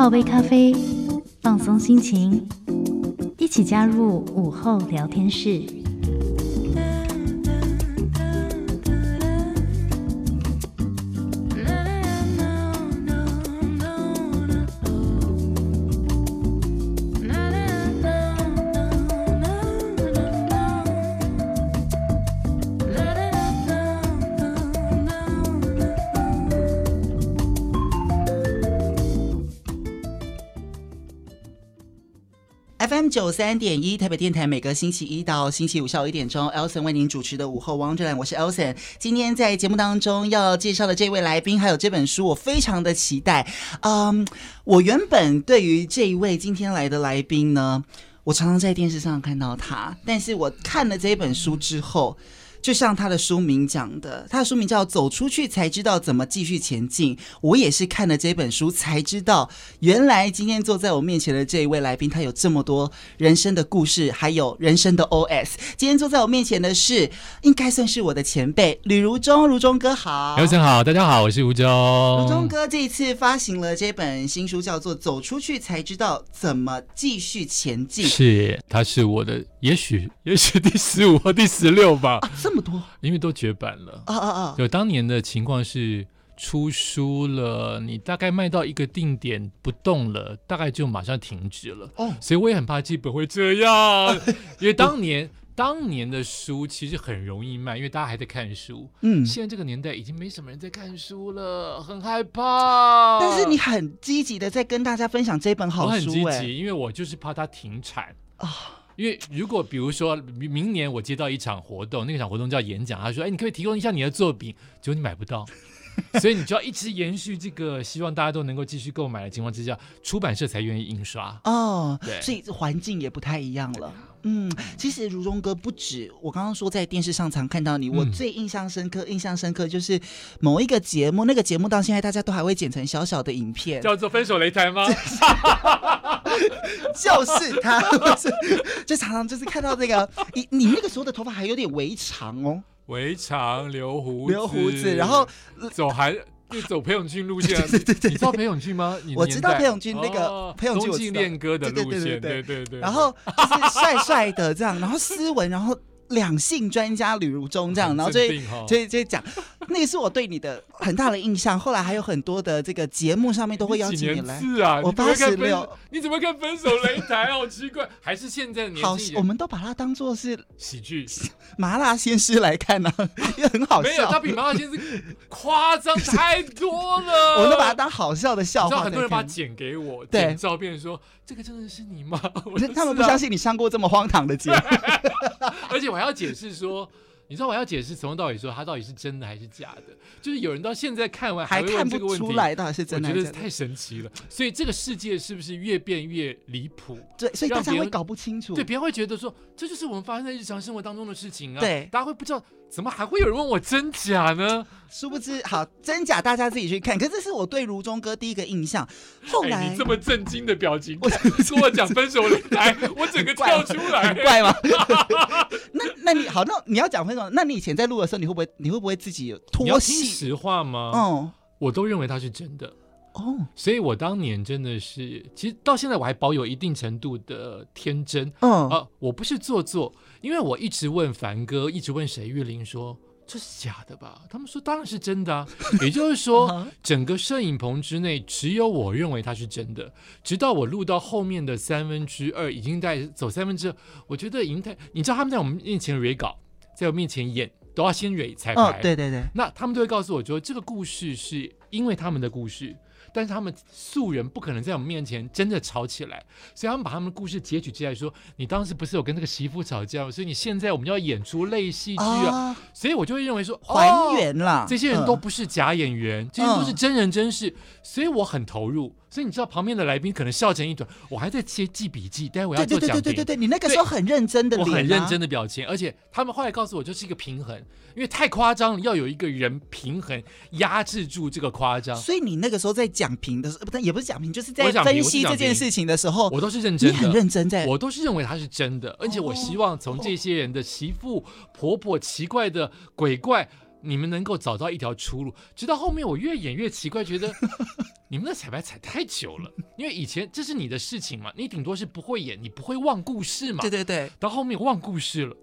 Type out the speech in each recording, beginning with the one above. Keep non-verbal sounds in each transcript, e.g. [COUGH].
泡杯咖啡，放松心情，一起加入午后聊天室。九三点一台北电台，每个星期一到星期五下午一点钟，Elson 为您主持的午后汪志兰，我是 Elson。今天在节目当中要介绍的这位来宾，还有这本书，我非常的期待。嗯，我原本对于这一位今天来的来宾呢，我常常在电视上看到他，但是我看了这本书之后。就像他的书名讲的，他的书名叫《走出去才知道怎么继续前进》。我也是看了这本书才知道，原来今天坐在我面前的这一位来宾，他有这么多人生的故事，还有人生的 [LAUGHS] OS。今天坐在我面前的是，应该算是我的前辈吕如中，如中哥好。刘晨好，大家好，我是吴中。如中哥这一次发行了这本新书，叫做《走出去才知道怎么继续前进》。是，他是我的，也许也许第十五或第十六吧。啊这么多，因为都绝版了啊啊啊！就当年的情况是出书了，你大概卖到一个定点不动了，大概就马上停止了。哦，所以我也很怕基本会这样，[LAUGHS] 因为当年当年的书其实很容易卖，因为大家还在看书。嗯，现在这个年代已经没什么人在看书了，很害怕。但是你很积极的在跟大家分享这本好书，我很积极，因为我就是怕它停产啊。因为如果比如说明年我接到一场活动，那个场活动叫演讲，他说：“哎，你可以提供一下你的作品，结果你买不到，[LAUGHS] 所以你就要一直延续这个，希望大家都能够继续购买的情况之下，出版社才愿意印刷。”哦，对，所以环境也不太一样了。嗯，其实如中哥不止我刚刚说在电视上常看到你，我最印象深刻、印象深刻就是某一个节目，那个节目到现在大家都还会剪成小小的影片，叫做《分手擂台》吗？[LAUGHS] 就是他，是就常常就是看到这个，你你那个时候的头发还有点微长哦，微长留胡子，留胡子，然后走还。[LAUGHS] 就走裴勇俊路线，[LAUGHS] 对对对，你知道裴勇俊吗？我知道裴勇俊那个裴勇俊，东晋恋歌的路线，对对对。然后就是帅帅的这样，然后斯文，然后。两性专家吕如中这样，然后就就就讲，那是我对你的很大的印象。后来还有很多的这个节目上面都会邀请你来。是啊，我八十六，你怎么看分手擂台？好奇怪，还是现在？好，我们都把它当做是喜剧麻辣鲜师来看呢，也很好笑。没有，它比麻辣鲜师夸张太多了。[LAUGHS] 我们都把它当好笑的笑话。很多人把剪给我，对照片说。这个真的是你吗？我是他们不相信你上过这么荒唐的节目，[LAUGHS] 而且我还要解释说，你知道我要解释从头到尾说他到底是真的还是假的，就是有人到现在看完还，还看不出来到底是真的，我觉得太神奇了。所以这个世界是不是越变越离谱？对，所以大家会搞不清楚，对，别人会觉得说这就是我们发生在日常生活当中的事情啊，对，大家会不知道。怎么还会有人问我真假呢？殊不知，好真假大家自己去看。可是这是我对如中哥第一个印象。后来、哎、你这么震惊的表情，我跟我讲分手擂台，我整个跳出来，很怪吗？[LAUGHS] 那那你好，那你要讲分手，那你以前在录的时候，你会不会你会不会自己拖戏？实话吗？嗯，我都认为他是真的。哦，所以我当年真的是，其实到现在我还保有一定程度的天真。嗯啊，我不是做作。因为我一直问凡哥，一直问沈玉林说：“这是假的吧？”他们说：“当然是真的啊。[LAUGHS] ”也就是说，整个摄影棚之内只有我认为它是真的。直到我录到后面的三分之二，已经在走三分之二，我觉得已经太……你知道他们在我们面前蕊稿，在我面前演，都要先蕊彩排。哦，对对对。那他们都会告诉我说，这个故事是因为他们的故事。但是他们素人不可能在我们面前真的吵起来，所以他们把他们的故事截取出来说：“你当时不是有跟那个媳妇吵架，所以你现在我们要演出类戏剧啊。啊”所以我就会认为说还原了，这些人都不是假演员，嗯、这些都是真人真事，所以我很投入。所以你知道旁边的来宾可能笑成一团，我还在记记笔记，待会我要做讲评。对对对对对，你那个时候很认真的我很认真的表情，而且他们后来告诉我，就是一个平衡，因为太夸张了，要有一个人平衡压制住这个夸张。所以你那个时候在讲评的时候，不，也不是讲评，就是在分析这件事情的时候，我，我都是认真的，你很认真在，我都是认为他是真的，而且我希望从这些人的媳妇、婆婆奇怪的鬼怪。你们能够找到一条出路。直到后面我越演越奇怪，觉得 [LAUGHS] 你们的彩排踩太久了。因为以前这是你的事情嘛，你顶多是不会演，你不会忘故事嘛。对对对。到后面忘故事了。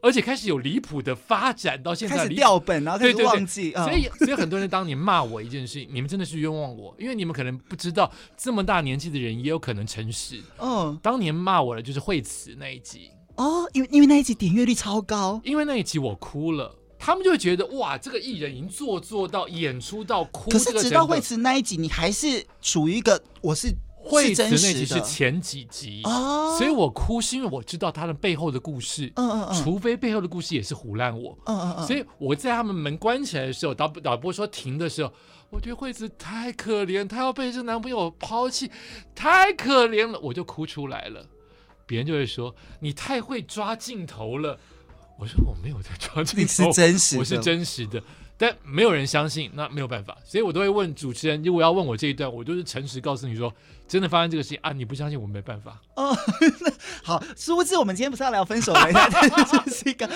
而且开始有离谱的发展，到现在开始掉本，然后开始忘记。所以，所以很多人当年骂我一件事情，你们真的是冤枉我，因为你们可能不知道，这么大年纪的人也有可能诚实。嗯，当年骂我的就是惠慈那一集哦，因为因为那一集点阅率超高，因为那一集我哭了，他们就会觉得哇，这个艺人已经做作到演出到哭。可是直到惠子那一集，你还是处于一个我是。惠子那集是前几集，哦、所以我哭是因为我知道他的背后的故事。嗯嗯嗯，除非背后的故事也是胡烂我。嗯嗯嗯，所以我在他们门关起来的时候，导导播说停的时候，我觉得惠子太可怜，她要被这男朋友抛弃，太可怜了，我就哭出来了。别人就会说你太会抓镜头了。我说我没有在抓镜头，你是真实的，我是真实的。但没有人相信，那没有办法，所以我都会问主持人，如果要问我这一段，我就是诚实告诉你说，真的发生这个事情啊，你不相信我没办法。哦，好，殊不知我们今天不是要聊分手擂台，这 [LAUGHS] 是一个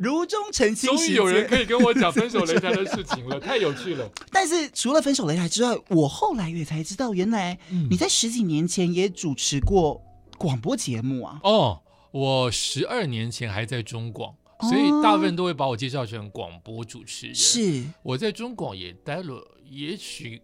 如中澄清。终于有人可以跟我讲分手擂台的 [LAUGHS] 事情了，太有趣了。但是除了分手擂台之外，我后来也才知道，原来你在十几年前也主持过广播节目啊。哦，我十二年前还在中广。所以大部分都会把我介绍成广播主持人。是，我在中广也待了，也许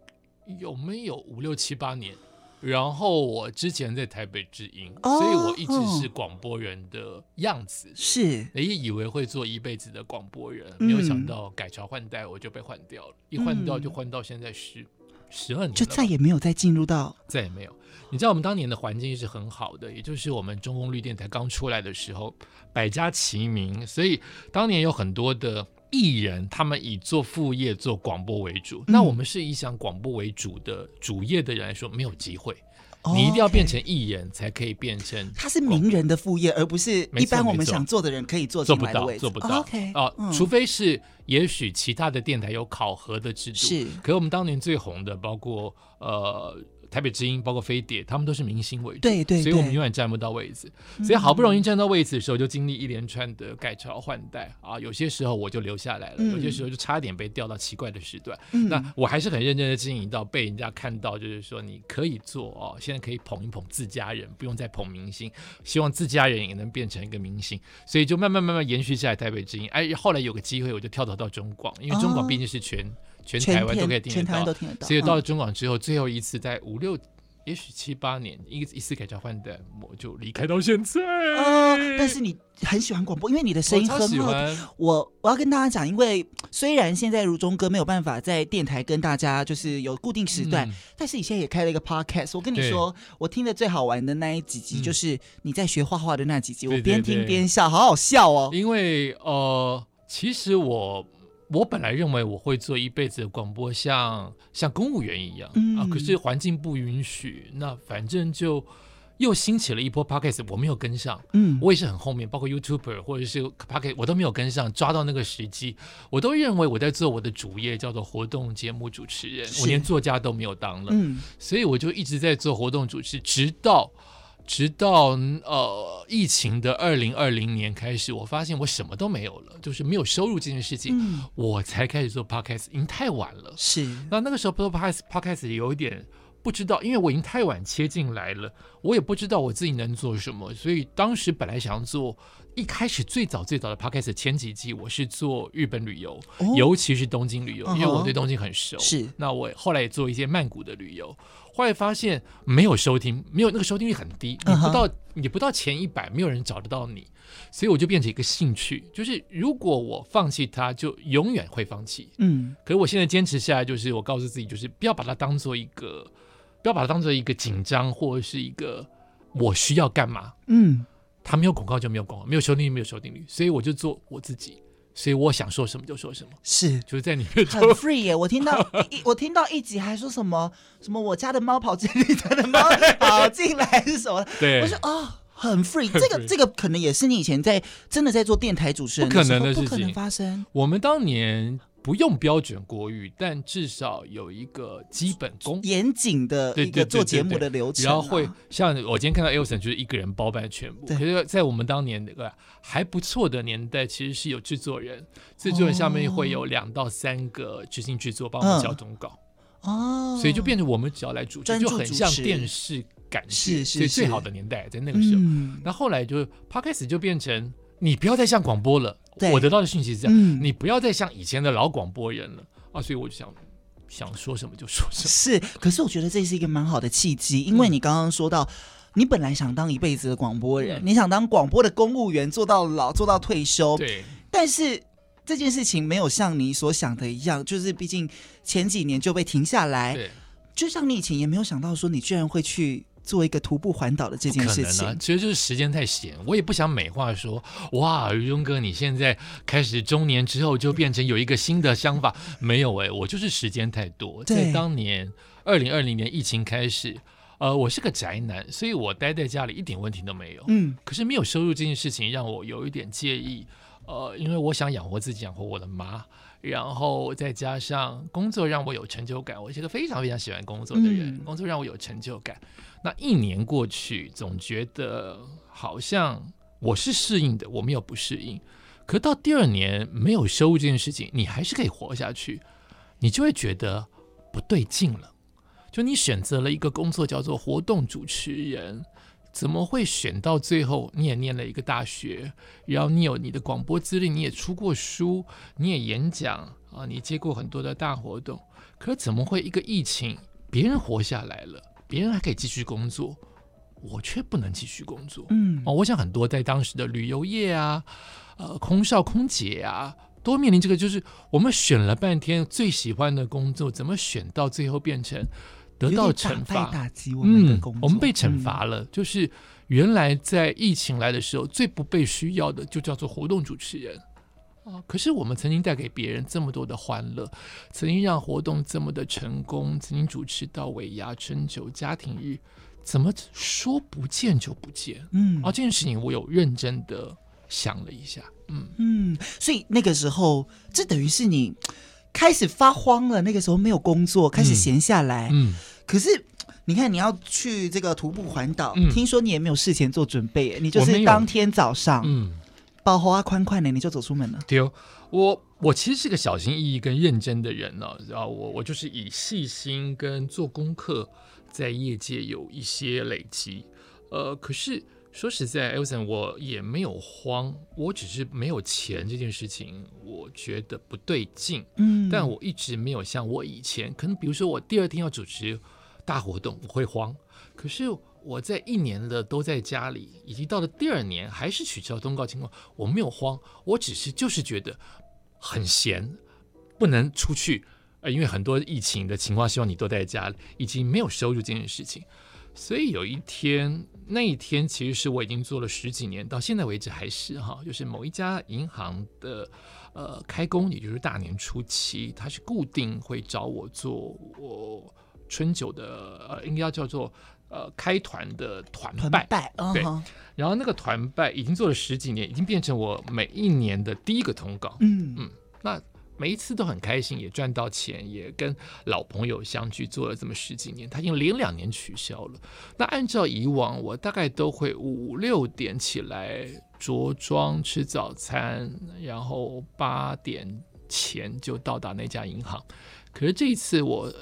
有没有五六七八年。然后我之前在台北之音，哦、所以我一直是广播人的样子。是，也以为会做一辈子的广播人，没有想到改朝换代我就被换掉了。嗯、一换掉就换到现在十十二年，就再也没有再进入到，再也没有。你知道我们当年的环境是很好的，也就是我们中共绿电台刚出来的时候，百家齐名，所以当年有很多的艺人，他们以做副业做广播为主。嗯、那我们是以想广播为主的主业的人来说，没有机会。哦、你一定要变成艺人，才可以变成。他是名人的副业，而不是一般我们想做的人可以做的。做不到，做不到。哦、OK，啊，嗯、除非是也许其他的电台有考核的制度。是。可是我们当年最红的，包括呃。台北之音，包括飞碟，他们都是明星为主，对对，所以我们永远站不到位置。所以好不容易站到位置的时候，就经历一连串的改朝换代啊。有些时候我就留下来了，有些时候就差点被调到奇怪的时段。那我还是很认真的经营到被人家看到，就是说你可以做哦，现在可以捧一捧自家人，不用再捧明星。希望自家人也能变成一个明星，所以就慢慢慢慢延续下来。台北之音，哎，后来有个机会，我就跳槽到中广，因为中广毕竟是全。全台湾都可以听得到，所以到了中广之后，最后一次在五六，也许七八年，一一次改朝换的，我就离开到现在。但是你很喜欢广播，因为你的声音很好。我我要跟大家讲，因为虽然现在如中哥没有办法在电台跟大家就是有固定时段，但是你现在也开了一个 podcast。我跟你说，我听的最好玩的那一几集，就是你在学画画的那几集，我边听边笑，好好笑哦。因为呃，其实我。我本来认为我会做一辈子的广播像，像像公务员一样、嗯、啊，可是环境不允许，那反正就又兴起了一波 podcast，我没有跟上，嗯，我也是很后面，包括 YouTuber 或者是 podcast，我都没有跟上，抓到那个时机，我都认为我在做我的主业，叫做活动节目主持人，我连作家都没有当了，嗯，所以我就一直在做活动主持，直到。直到呃疫情的二零二零年开始，我发现我什么都没有了，就是没有收入这件事情，嗯、我才开始做 podcast，已经太晚了。是，那那个时候做 podcast，podcast 有一点不知道，因为我已经太晚切进来了，我也不知道我自己能做什么，所以当时本来想要做。一开始最早最早的 podcast 前几季，我是做日本旅游，哦、尤其是东京旅游，因为我对东京很熟。是，那我后来也做一些曼谷的旅游，后来发现没有收听，没有那个收听率很低，你不到你不到前一百，没有人找得到你，所以我就变成一个兴趣，就是如果我放弃它，就永远会放弃。嗯，可是我现在坚持下来，就是我告诉自己，就是不要把它当做一个，不要把它当做一个紧张或者是一个我需要干嘛。嗯。他没有广告就没有广告，没有收听率没有收听率，所以我就做我自己，所以我想说什么就说什么，是就是在里面很 free 耶。我听到一我听到一集还说什么什么我家的猫跑进你家的猫跑进来是什么？对，我说哦，很 free。这个这个可能也是你以前在真的在做电台主持人可能的事情，不可能发生。我们当年不用标准国语，但至少有一个基本功，严谨的一个做节目的流程，啊，然后会像我今天看到 Elson 就是一个人包办全部。可是，在我们当年那个还不错的年代，其实是有制作人，制作人下面会有两到三个执行制作帮我们交通稿。哦，所以就变成我们只要来主持，就很像电视感觉，所以最好的年代在那个时候。那、嗯、后来就 Podcast 就变成你不要再像广播了。我得到的讯息是这样，嗯、你不要再像以前的老广播人了啊！所以我就想想说什么就说什么。是，可是我觉得这是一个蛮好的契机，因为你刚刚说到，嗯、你本来想当一辈子的广播人，嗯、你想当广播的公务员，做到老，做到退休。对。但是这件事情没有像你所想的一样，就是毕竟前几年就被停下来。对。就像你以前也没有想到说，你居然会去。做一个徒步环岛的这件事情，啊、其实就是时间太闲，我也不想美化说，哇，于中哥你现在开始中年之后就变成有一个新的想法，没有哎、欸，我就是时间太多。对在当年二零二零年疫情开始，呃，我是个宅男，所以我待在家里一点问题都没有。嗯，可是没有收入这件事情让我有一点介意，呃，因为我想养活自己，养活我的妈。然后再加上工作让我有成就感，我是个非常非常喜欢工作的人，嗯、工作让我有成就感。那一年过去，总觉得好像我是适应的，我没有不适应。可到第二年没有收入这件事情，你还是可以活下去，你就会觉得不对劲了。就你选择了一个工作叫做活动主持人。怎么会选到最后？你也念了一个大学，然后你有你的广播资历，你也出过书，你也演讲啊，你接过很多的大活动。可是怎么会一个疫情，别人活下来了，别人还可以继续工作，我却不能继续工作？嗯，哦，我想很多在当时的旅游业啊，呃，空少空姐啊，都面临这个，就是我们选了半天最喜欢的工作，怎么选到最后变成？得到惩罚，嗯，我们被惩罚了。嗯、就是原来在疫情来的时候，最不被需要的就叫做活动主持人啊。可是我们曾经带给别人这么多的欢乐，曾经让活动这么的成功，曾经主持到尾牙、春酒、家庭日，怎么说不见就不见？嗯，啊，这件事情我有认真的想了一下，嗯嗯，所以那个时候，这等于是你开始发慌了。那个时候没有工作，开始闲下来，嗯。嗯可是，你看，你要去这个徒步环岛，嗯、听说你也没有事前做准备，你就是当天早上，嗯，包袱啊宽宽的，你就走出门了。对，我我其实是个小心翼翼跟认真的人呢、啊，然后我我就是以细心跟做功课，在业界有一些累积。呃，可是说实在，Elson 我也没有慌，我只是没有钱这件事情，我觉得不对劲。嗯，但我一直没有像我以前，可能比如说我第二天要主持。大活动我会慌，可是我在一年的都在家里，以及到了第二年还是取消通告情况，我没有慌，我只是就是觉得很闲，不能出去，呃，因为很多疫情的情况，希望你都在家里，已经没有收入这件事情，所以有一天，那一天其实是我已经做了十几年，到现在为止还是哈，就是某一家银行的呃开工，也就是大年初七，他是固定会找我做我。春酒的呃，应该要叫做呃开团的团拜，团拜对。Uh. 然后那个团拜已经做了十几年，已经变成我每一年的第一个通告。嗯嗯，那每一次都很开心，也赚到钱，也跟老朋友相聚，做了这么十几年。他已经连两年取消了。那按照以往，我大概都会五六点起来着装吃早餐，然后八点前就到达那家银行。可是这一次我。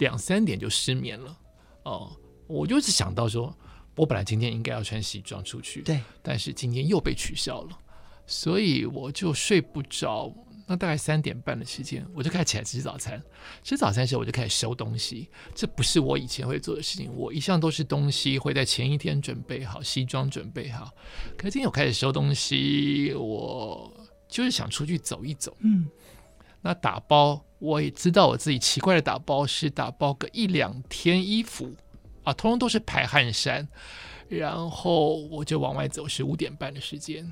两三点就失眠了，哦，我就是想到说，我本来今天应该要穿西装出去，对，但是今天又被取消了，所以我就睡不着。那大概三点半的时间，我就开始起来吃早餐。吃早餐的时候，我就开始收东西。这不是我以前会做的事情，我一向都是东西会在前一天准备好，西装准备好。可是今天我开始收东西，我就是想出去走一走。嗯，那打包。我也知道我自己奇怪的打包是打包个一两天衣服啊，通通都是排汗衫，然后我就往外走，是五点半的时间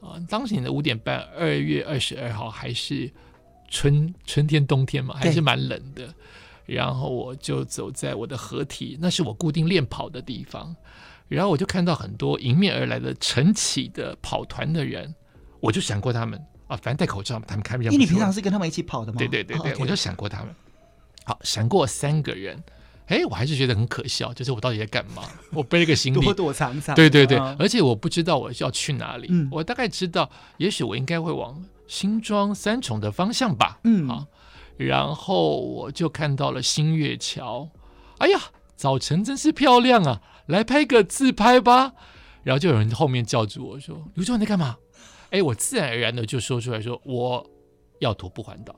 啊。当时的五点半，二月二十二号还是春春天冬天嘛，还是蛮冷的。然后我就走在我的合体，那是我固定练跑的地方，然后我就看到很多迎面而来的晨起的跑团的人，我就闪过他们。啊，反正戴口罩，他们看不见。因为你平常是跟他们一起跑的吗？对对对我就闪过他们。好，闪过三个人，哎，我还是觉得很可笑，就是我到底在干嘛？我背了个行李，躲躲藏藏。对对对，而且我不知道我要去哪里。嗯、我大概知道，也许我应该会往新庄三重的方向吧。嗯，好，然后我就看到了新月桥。哎呀，早晨真是漂亮啊！来拍个自拍吧。然后就有人后面叫住我说：“刘总，你在干嘛？”哎，我自然而然的就说出来说：“我要徒步环岛。”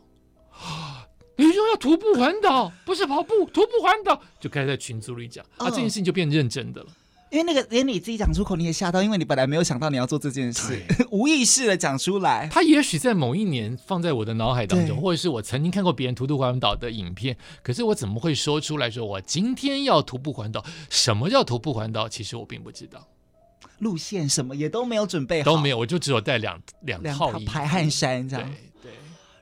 你说要徒步环岛，不是跑步，徒步环岛，就开始在群组里讲，啊，这件事情就变认真的了。因为那个连你自己讲出口你也吓到，因为你本来没有想到你要做这件事，[LAUGHS] 无意识的讲出来。他也许在某一年放在我的脑海当中，或者是我曾经看过别人徒步环岛的影片，可是我怎么会说出来说我今天要徒步环岛？什么叫徒步环岛？其实我并不知道。路线什么也都没有准备好，都没有，我就只有带两两套排汗衫这样，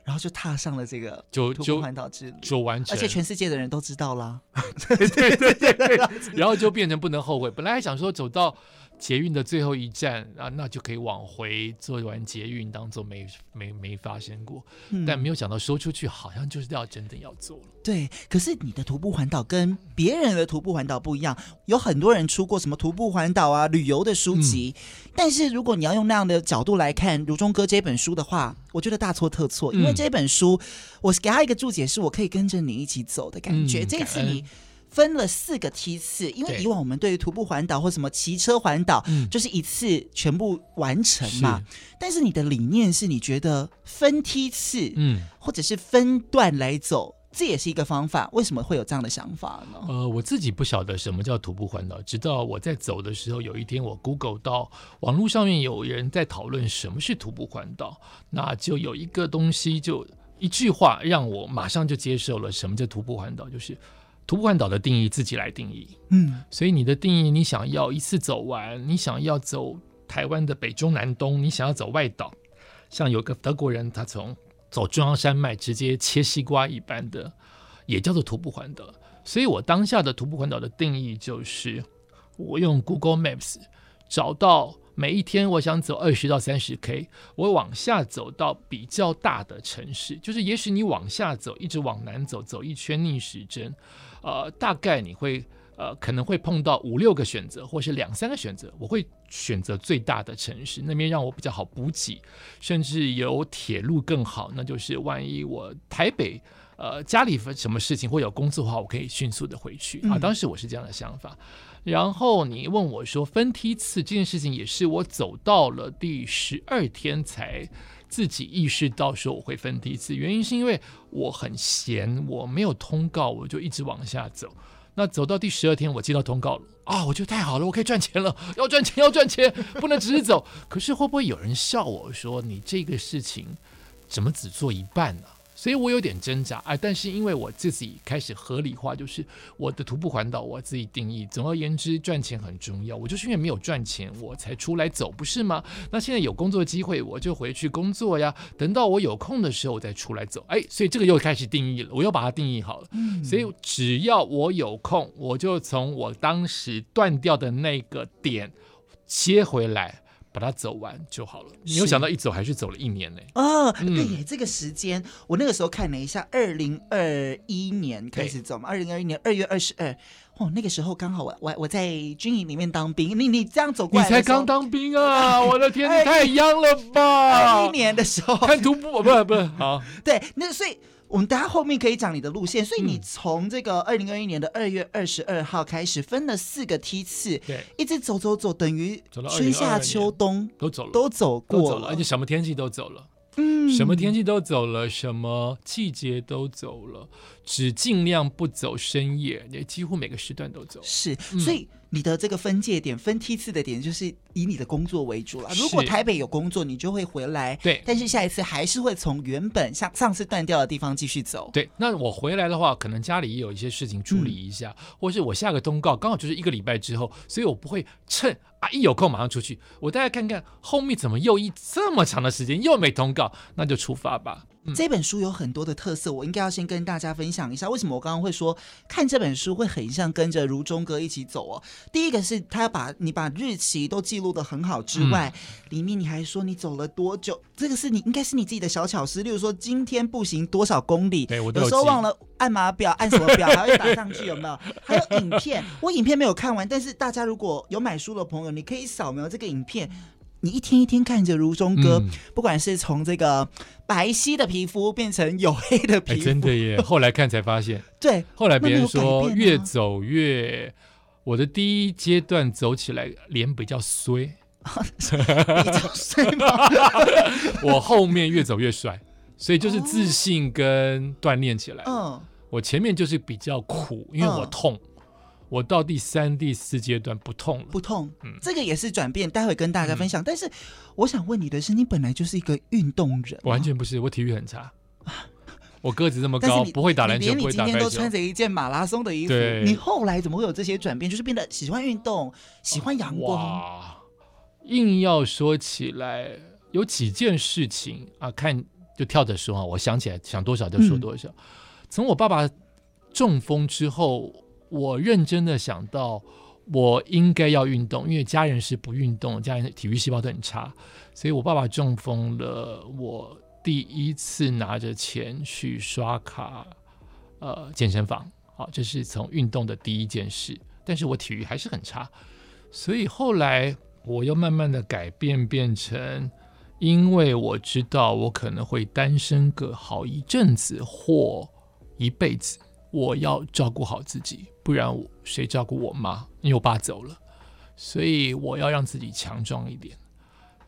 然后就踏上了这个就徒步环岛之旅，就完全，而且全世界的人都知道啦，[LAUGHS] 对对对对对，然后就变成不能后悔。本来还想说走到。捷运的最后一站啊，那就可以往回做完捷运，当做没没没发生过。嗯、但没有想到说出去，好像就是要真的要做了。对，可是你的徒步环岛跟别人的徒步环岛不一样，有很多人出过什么徒步环岛啊、旅游的书籍。嗯、但是如果你要用那样的角度来看如中哥这本书的话，我觉得大错特错。因为这本书，我给他一个注解，是我可以跟着你一起走的感觉。嗯、这次你。分了四个梯次，因为以往我们对于徒步环岛或什么骑车环岛，对就是一次全部完成嘛。是但是你的理念是你觉得分梯次，嗯，或者是分段来走，这也是一个方法。为什么会有这样的想法呢？呃，我自己不晓得什么叫徒步环岛，直到我在走的时候，有一天我 Google 到网络上面有人在讨论什么是徒步环岛，那就有一个东西，就一句话让我马上就接受了什么叫徒步环岛，就是。徒步环岛的定义自己来定义，嗯，所以你的定义，你想要一次走完，你想要走台湾的北中南东，你想要走外岛，像有个德国人，他从走中央山脉直接切西瓜一般的，也叫做徒步环岛。所以我当下的徒步环岛的定义就是，我用 Google Maps 找到每一天我想走二十到三十 K，我往下走到比较大的城市，就是也许你往下走，一直往南走，走一圈逆时针。呃，大概你会呃可能会碰到五六个选择，或是两三个选择。我会选择最大的城市，那边让我比较好补给，甚至有铁路更好。那就是万一我台北呃家里什么事情或有工作的话，我可以迅速的回去啊。当时我是这样的想法。嗯、然后你问我说分梯次这件事情，也是我走到了第十二天才。自己意识到说我会分第一次，原因是因为我很闲，我没有通告，我就一直往下走。那走到第十二天，我接到通告了啊，我觉得太好了，我可以赚钱了，要赚钱要赚钱，不能只是走。可是会不会有人笑我说你这个事情怎么只做一半呢？所以我有点挣扎啊，但是因为我自己开始合理化，就是我的徒步环岛我自己定义。总而言之，赚钱很重要。我就是因为没有赚钱，我才出来走，不是吗？那现在有工作机会，我就回去工作呀。等到我有空的时候，我再出来走。哎，所以这个又开始定义了，我又把它定义好了。嗯，所以只要我有空，我就从我当时断掉的那个点切回来。把它走完就好了。没有想到一走还是走了一年呢？哦，对耶，这个时间我那个时候看了一下，二零二一年开始走嘛，二零二一年二月二十二。哦，那个时候刚好我我我在军营里面当兵。你你这样走过来，你才刚当兵啊！[LAUGHS] 我的天，你太 young 了吧？二一年的时候看徒步，不不好。对，那所以。我们大家后面可以讲你的路线，所以你从这个二零二一年的二月二十二号开始分了四个梯次，对，一直走走走，等于春夏秋冬都走了，都走过。了，而且什么天气都走了，嗯，什么天气都走了，什么季节都走了，只尽量不走深夜，也几乎每个时段都走，是，所以。你的这个分界点、分梯次的点，就是以你的工作为主了。如果台北有工作，你就会回来。对，但是下一次还是会从原本像上次断掉的地方继续走。对，那我回来的话，可能家里也有一些事情处理一下，嗯、或是我下个通告刚好就是一个礼拜之后，所以我不会趁啊一有空马上出去。我大概看看后面怎么又一这么长的时间又没通告，那就出发吧。嗯、这本书有很多的特色，我应该要先跟大家分享一下。为什么我刚刚会说看这本书会很像跟着如中哥一起走哦？第一个是他把你把日期都记录的很好之外，嗯、里面你还说你走了多久，这个是你应该是你自己的小巧思。例如说今天步行多少公里，对，我有，有时候忘了按码表，按什么表还会打上去，有没有？还有影片，我影片没有看完，但是大家如果有买书的朋友，你可以扫描这个影片。你一天一天看着如中哥，嗯、不管是从这个白皙的皮肤变成黝黑的皮肤，真的耶！[LAUGHS] 后来看才发现，对，后来别人说越走越，我的第一阶段走起来脸比较衰，[LAUGHS] 比较衰吗？[LAUGHS] 我后面越走越帅，所以就是自信跟锻炼起来。嗯，我前面就是比较苦，因为我痛。嗯我到第三、第四阶段不痛了，不痛，嗯，这个也是转变，待会跟大家分享。嗯、但是我想问你的是，你本来就是一个运动人，完全不是，我体育很差，[LAUGHS] 我个子这么高，不会打篮球，不会打篮球。你今天都穿着一件马拉松的衣服，你后来怎么会有这些转变？就是变得喜欢运动，喜欢阳光。哇，硬要说起来，有几件事情啊，看就跳着说啊，我想起来想多少就说多少。嗯、从我爸爸中风之后。我认真的想到，我应该要运动，因为家人是不运动，家人体育细胞都很差，所以我爸爸中风了，我第一次拿着钱去刷卡，呃，健身房，好，这是从运动的第一件事，但是我体育还是很差，所以后来我又慢慢的改变，变成，因为我知道我可能会单身个好一阵子或一辈子。我要照顾好自己，不然谁照顾我妈？因为我爸走了，所以我要让自己强壮一点。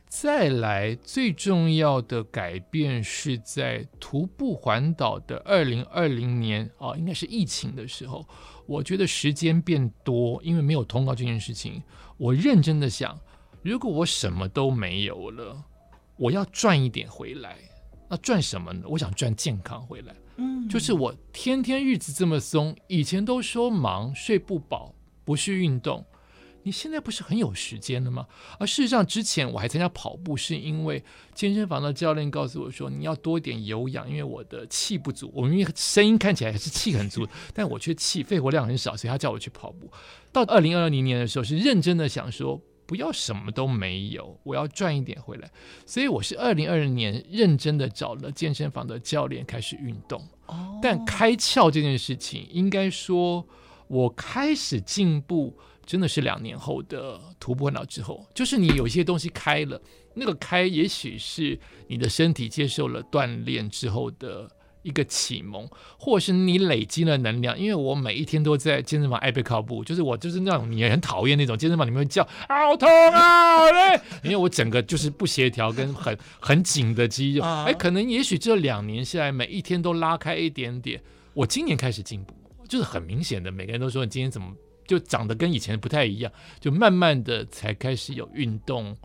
再来，最重要的改变是在徒步环岛的二零二零年啊，应该是疫情的时候，我觉得时间变多，因为没有通告这件事情，我认真的想，如果我什么都没有了，我要赚一点回来。那赚什么呢？我想赚健康回来。就是我天天日子这么松，以前都说忙睡不饱，不去运动，你现在不是很有时间了吗？而事实上，之前我还参加跑步，是因为健身房的教练告诉我说，你要多一点有氧，因为我的气不足。我明明声音看起来还是气很足，[LAUGHS] 但我却气肺活量很少，所以他叫我去跑步。到二零二零年的时候，是认真的想说。不要什么都没有，我要赚一点回来。所以我是二零二零年认真的找了健身房的教练开始运动。哦，但开窍这件事情，应该说我开始进步，真的是两年后的徒步脑之后，就是你有一些东西开了，那个开也许是你的身体接受了锻炼之后的。一个启蒙，或是你累积了能量，因为我每一天都在健身房爱背靠步，就是我就是那种你也很讨厌那种健身房里面会叫好痛啊，好累，[LAUGHS] 因为我整个就是不协调跟很 [LAUGHS] 很紧的肌肉，哎，可能也许这两年下来，每一天都拉开一点点，我今年开始进步，就是很明显的，每个人都说你今天怎么就长得跟以前不太一样，就慢慢的才开始有运动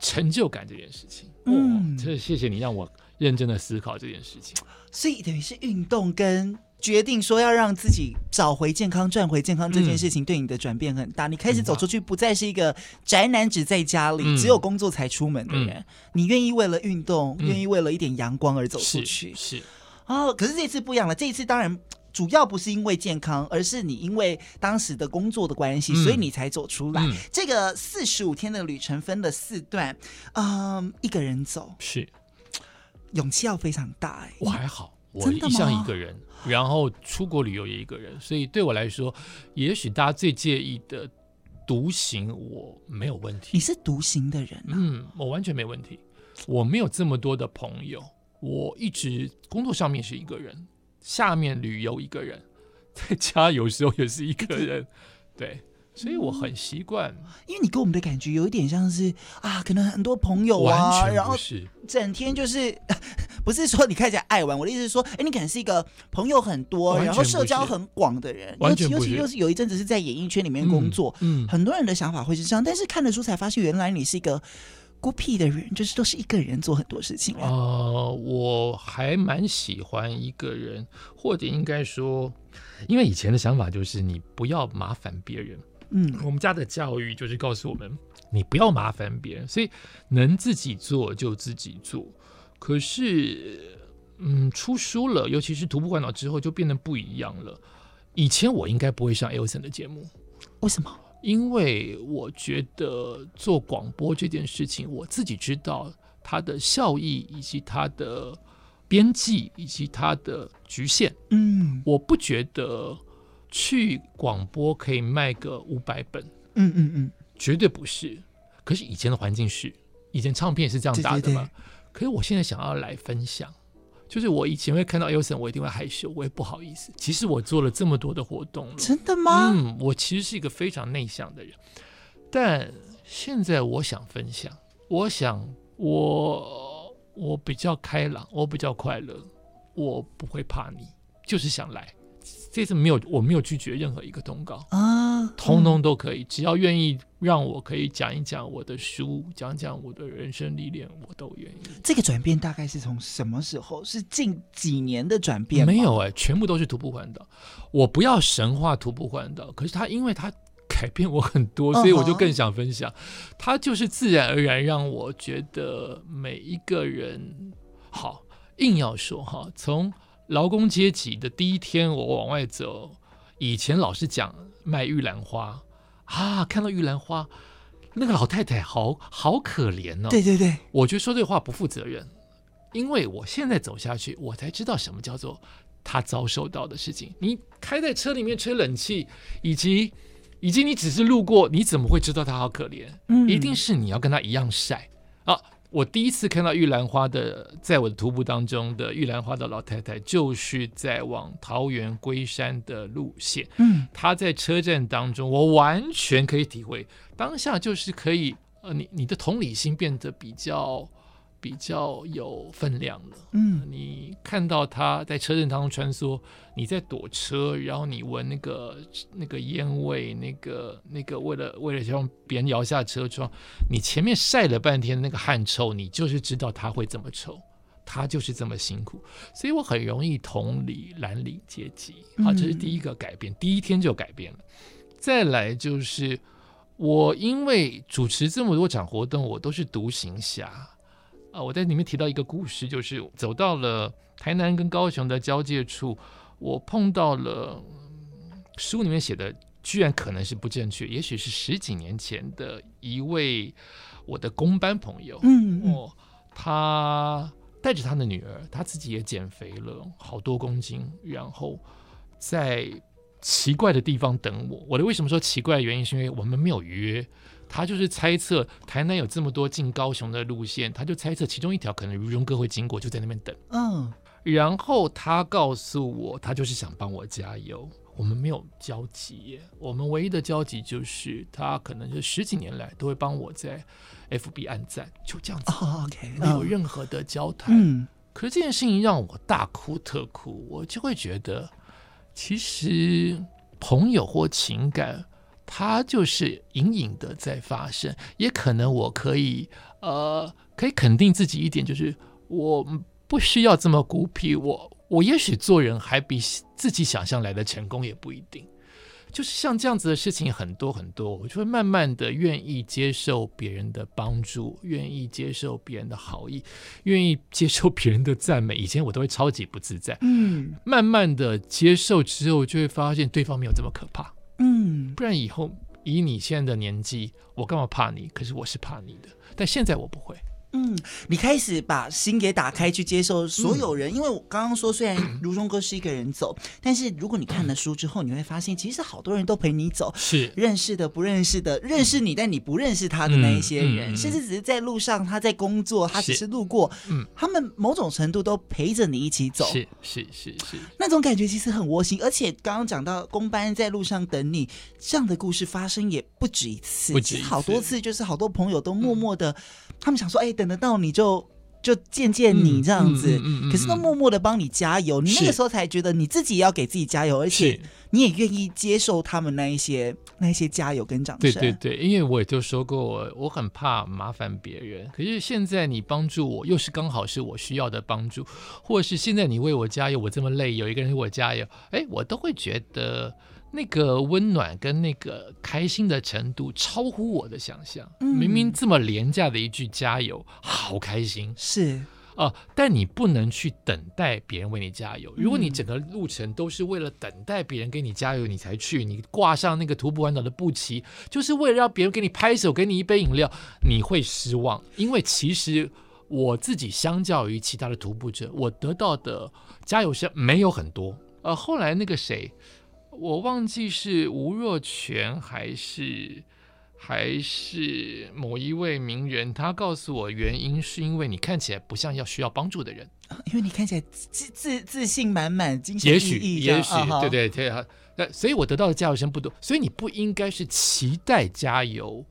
成就感这件事情。嗯，真的谢谢你让我。认真的思考这件事情，所以等于是运动跟决定说要让自己找回健康、赚回健康这件事情，对你的转变很大。嗯、你开始走出去，不再是一个宅男，只在家里，嗯、只有工作才出门的人。嗯、你愿意为了运动，愿、嗯、意为了一点阳光而走出去。是，是哦，可是这次不一样了。这一次当然主要不是因为健康，而是你因为当时的工作的关系，嗯、所以你才走出来。嗯、这个四十五天的旅程分了四段，嗯，一个人走是。勇气要非常大哎，我还好，我一向一个人，然后出国旅游也一个人，所以对我来说，也许大家最介意的独行，我没有问题。你是独行的人啊？嗯，我完全没问题。我没有这么多的朋友，我一直工作上面是一个人，下面旅游一个人，在家有时候也是一个人，对。所以我很习惯，因为你给我们的感觉有一点像是啊，可能很多朋友啊，然后整天就是 [LAUGHS] 不是说你看起来爱玩，我的意思是说，哎，你可能是一个朋友很多，然后社交很广的人，尤其尤其又是有一阵子是在演艺圈里面工作，嗯，很多人的想法会是这样，但是看了书才发现，原来你是一个孤僻的人，就是都是一个人做很多事情啊。呃，我还蛮喜欢一个人，或者应该说，因为以前的想法就是你不要麻烦别人。嗯，我们家的教育就是告诉我们，你不要麻烦别人，所以能自己做就自己做。可是嗯，出书了，尤其是徒步环岛之后，就变得不一样了。以前我应该不会上 Elson 的节目，为什么？因为我觉得做广播这件事情，我自己知道它的效益以及它的边际以及它的局限。嗯，我不觉得去广播可以卖个五百本。嗯嗯嗯，绝对不是。可是以前的环境是，以前唱片是这样打的嘛。对对对。可是我现在想要来分享。就是我以前会看到 Elson，我一定会害羞，我也不好意思。其实我做了这么多的活动，真的吗？嗯，我其实是一个非常内向的人，但现在我想分享，我想我我比较开朗，我比较快乐，我不会怕你，就是想来。这次没有，我没有拒绝任何一个通告啊，通通都可以，只要愿意让我可以讲一讲我的书，讲讲我的人生历练，我都愿意。这个转变大概是从什么时候？是近几年的转变？没有哎、欸，全部都是徒步环岛。我不要神话徒步环岛，可是他因为他改变我很多，所以我就更想分享。他就是自然而然让我觉得每一个人好，硬要说哈，从。劳工阶级的第一天，我往外走，以前老是讲卖玉兰花啊，看到玉兰花，那个老太太好好可怜哦。对对对，我觉得说这话不负责任，因为我现在走下去，我才知道什么叫做他遭受到的事情。你开在车里面吹冷气，以及以及你只是路过，你怎么会知道他好可怜？嗯，一定是你要跟他一样晒啊。我第一次看到玉兰花的，在我的徒步当中的玉兰花的老太太，就是在往桃园龟山的路线。嗯，她在车站当中，我完全可以体会当下就是可以，呃，你你的同理心变得比较。比较有分量了。嗯，你看到他在车阵当中穿梭，你在躲车，然后你闻那个那个烟味，那个那个为了为了让别人摇下车窗，你前面晒了半天那个汗臭，你就是知道他会这么臭，他就是这么辛苦，所以我很容易同理蓝领阶级。好，这是第一个改变，嗯、第一天就改变了。再来就是我因为主持这么多场活动，我都是独行侠。啊，我在里面提到一个故事，就是走到了台南跟高雄的交界处，我碰到了书里面写的，居然可能是不正确，也许是十几年前的一位我的工班朋友，嗯，嗯，哦，他带着他的女儿，他自己也减肥了好多公斤，然后在奇怪的地方等我。我的为什么说奇怪的原因，是因为我们没有约。他就是猜测台南有这么多进高雄的路线，他就猜测其中一条可能如荣哥会经过，就在那边等。嗯，然后他告诉我，他就是想帮我加油。我们没有交集，我们唯一的交集就是他可能就十几年来都会帮我在 FB 按赞，就这样子。Oh, OK，没有任何的交谈。嗯，可是这件事情让我大哭特哭，我就会觉得，其实朋友或情感。它就是隐隐的在发生，也可能我可以，呃，可以肯定自己一点，就是我不需要这么孤僻，我我也许做人还比自己想象来的成功，也不一定。就是像这样子的事情很多很多，我就会慢慢的愿意接受别人的帮助，愿意接受别人的好意，愿意接受别人的赞美。以前我都会超级不自在，嗯，慢慢的接受之后，就会发现对方没有这么可怕。嗯，不然以后以你现在的年纪，我干嘛怕你？可是我是怕你的，但现在我不会。嗯，你开始把心给打开，去接受所有人。嗯、因为我刚刚说，虽然如中哥是一个人走，但是如果你看了书之后，你会发现，其实好多人都陪你走，是。认识的、不认识的，认识你但你不认识他的那一些人，嗯嗯、甚至只是在路上他在工作，他只是。路过，嗯，他们某种程度都陪着你一起走，是是是是，那种感觉其实很窝心。而且刚刚讲到公班在路上等你这样的故事发生也不止一次，不止好多次，就是好多朋友都默默的。嗯他们想说，哎，等得到你就就见见你这样子，嗯嗯嗯嗯、可是都默默的帮你加油。你那个时候才觉得你自己要给自己加油，而且你也愿意接受他们那一些那一些加油跟掌声。对对对，因为我也就说过，我我很怕麻烦别人。可是现在你帮助我，又是刚好是我需要的帮助，或者是现在你为我加油，我这么累，有一个人为我加油，哎，我都会觉得。那个温暖跟那个开心的程度超乎我的想象。嗯、明明这么廉价的一句加油，好开心。是呃，但你不能去等待别人为你加油。如果你整个路程都是为了等待别人给你加油，你才去，你挂上那个徒步环岛的布旗，就是为了让别人给你拍手，给你一杯饮料，你会失望。因为其实我自己相较于其他的徒步者，我得到的加油声没有很多。呃，后来那个谁，我忘记是吴若权还是。还是某一位名人，他告诉我原因是因为你看起来不像要需要帮助的人，因为你看起来自自自信满满，精神奕奕，也许也许、哦、对对对啊，那所以我得到的加油声不多，所以你不应该是期待加油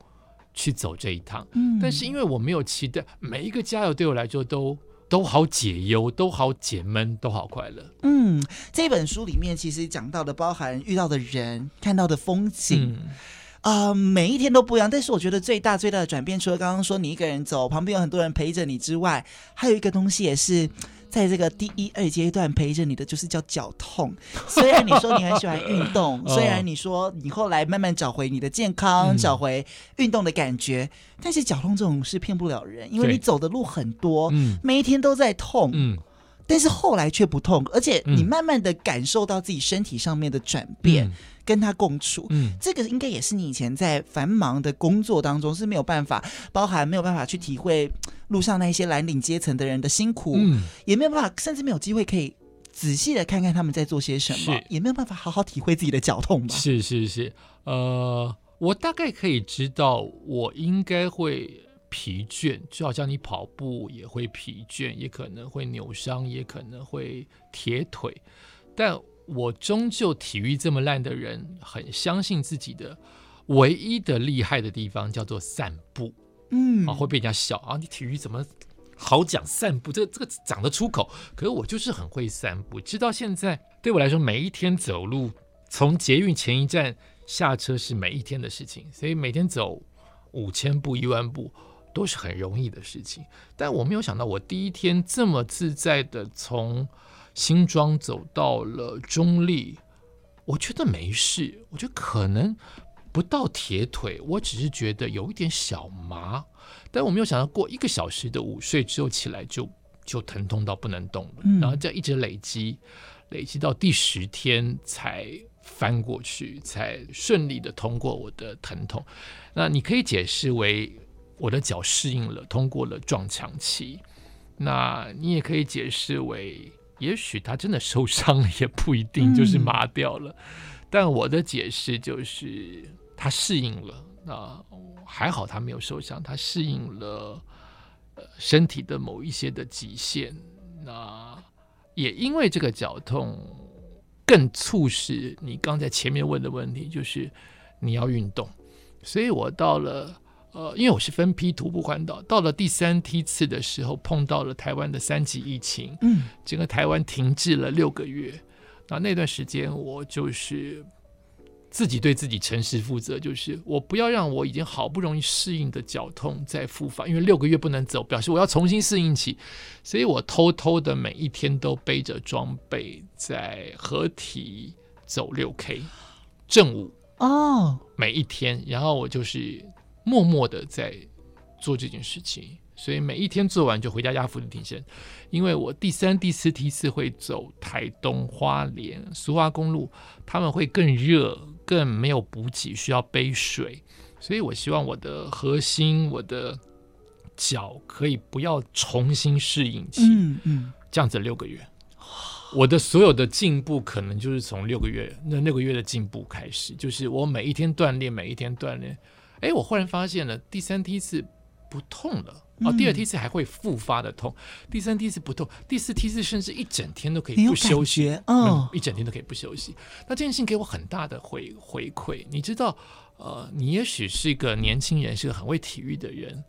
去走这一趟，嗯，但是因为我没有期待，每一个加油对我来说都都好解忧，都好解闷，都好快乐。嗯，这本书里面其实讲到的包含遇到的人，看到的风景。嗯啊、呃，每一天都不一样，但是我觉得最大最大的转变，除了刚刚说你一个人走，旁边有很多人陪着你之外，还有一个东西也是在这个第一二阶段陪着你的，就是叫脚痛。[LAUGHS] 虽然你说你很喜欢运动，[LAUGHS] 虽然你说你后来慢慢找回你的健康，嗯、找回运动的感觉，但是脚痛这种事骗不了人，因为你走的路很多，每一天都在痛。嗯但是后来却不痛，而且你慢慢的感受到自己身体上面的转变，嗯、跟他共处，嗯，这个应该也是你以前在繁忙的工作当中是没有办法，包含没有办法去体会路上那些蓝领阶层的人的辛苦，嗯，也没有办法，甚至没有机会可以仔细的看看他们在做些什么，也没有办法好好体会自己的脚痛吧？是是是，呃，我大概可以知道，我应该会。疲倦，就好像你跑步也会疲倦，也可能会扭伤，也可能会铁腿。但我终究体育这么烂的人，很相信自己的唯一的厉害的地方叫做散步。嗯，啊，会被人家笑啊，你体育怎么好讲散步？这个这个讲得出口，可是我就是很会散步。直到现在，对我来说，每一天走路，从捷运前一站下车是每一天的事情，所以每天走五千步、一万步。都是很容易的事情，但我没有想到，我第一天这么自在的从新庄走到了中立，我觉得没事，我觉得可能不到铁腿，我只是觉得有一点小麻，但我没有想到过一个小时的午睡之后起来就就疼痛到不能动了，然后这样一直累积，累积到第十天才翻过去，才顺利的通过我的疼痛。那你可以解释为。我的脚适应了，通过了撞墙期。那你也可以解释为，也许他真的受伤了，也不一定就是麻掉了。嗯、但我的解释就是，他适应了。那还好他没有受伤，他适应了呃身体的某一些的极限。那也因为这个脚痛，更促使你刚才前面问的问题，就是你要运动。所以我到了。呃，因为我是分批徒步环岛，到了第三梯次的时候，碰到了台湾的三级疫情，嗯，整个台湾停滞了六个月。那那段时间，我就是自己对自己诚实负责，就是我不要让我已经好不容易适应的脚痛再复发，因为六个月不能走，表示我要重新适应起。所以我偷偷的每一天都背着装备在合体走六 K 正午哦，每一天，然后我就是。默默的在做这件事情，所以每一天做完就回家压伏地挺身。因为我第三、第四梯次会走台东花莲苏花公路，他们会更热、更没有补给，需要背水，所以我希望我的核心、我的脚可以不要重新适应期。嗯嗯，这样子六个月，我的所有的进步可能就是从六个月那六个月的进步开始，就是我每一天锻炼，每一天锻炼。哎，我忽然发现了，第三梯次不痛了，哦，第二梯次还会复发的痛，嗯、第三梯次不痛，第四梯次甚至一整天都可以不休息，嗯、哦，一整天都可以不休息。那这件事情给我很大的回回馈。你知道，呃，你也许是一个年轻人，是个很会体育的人。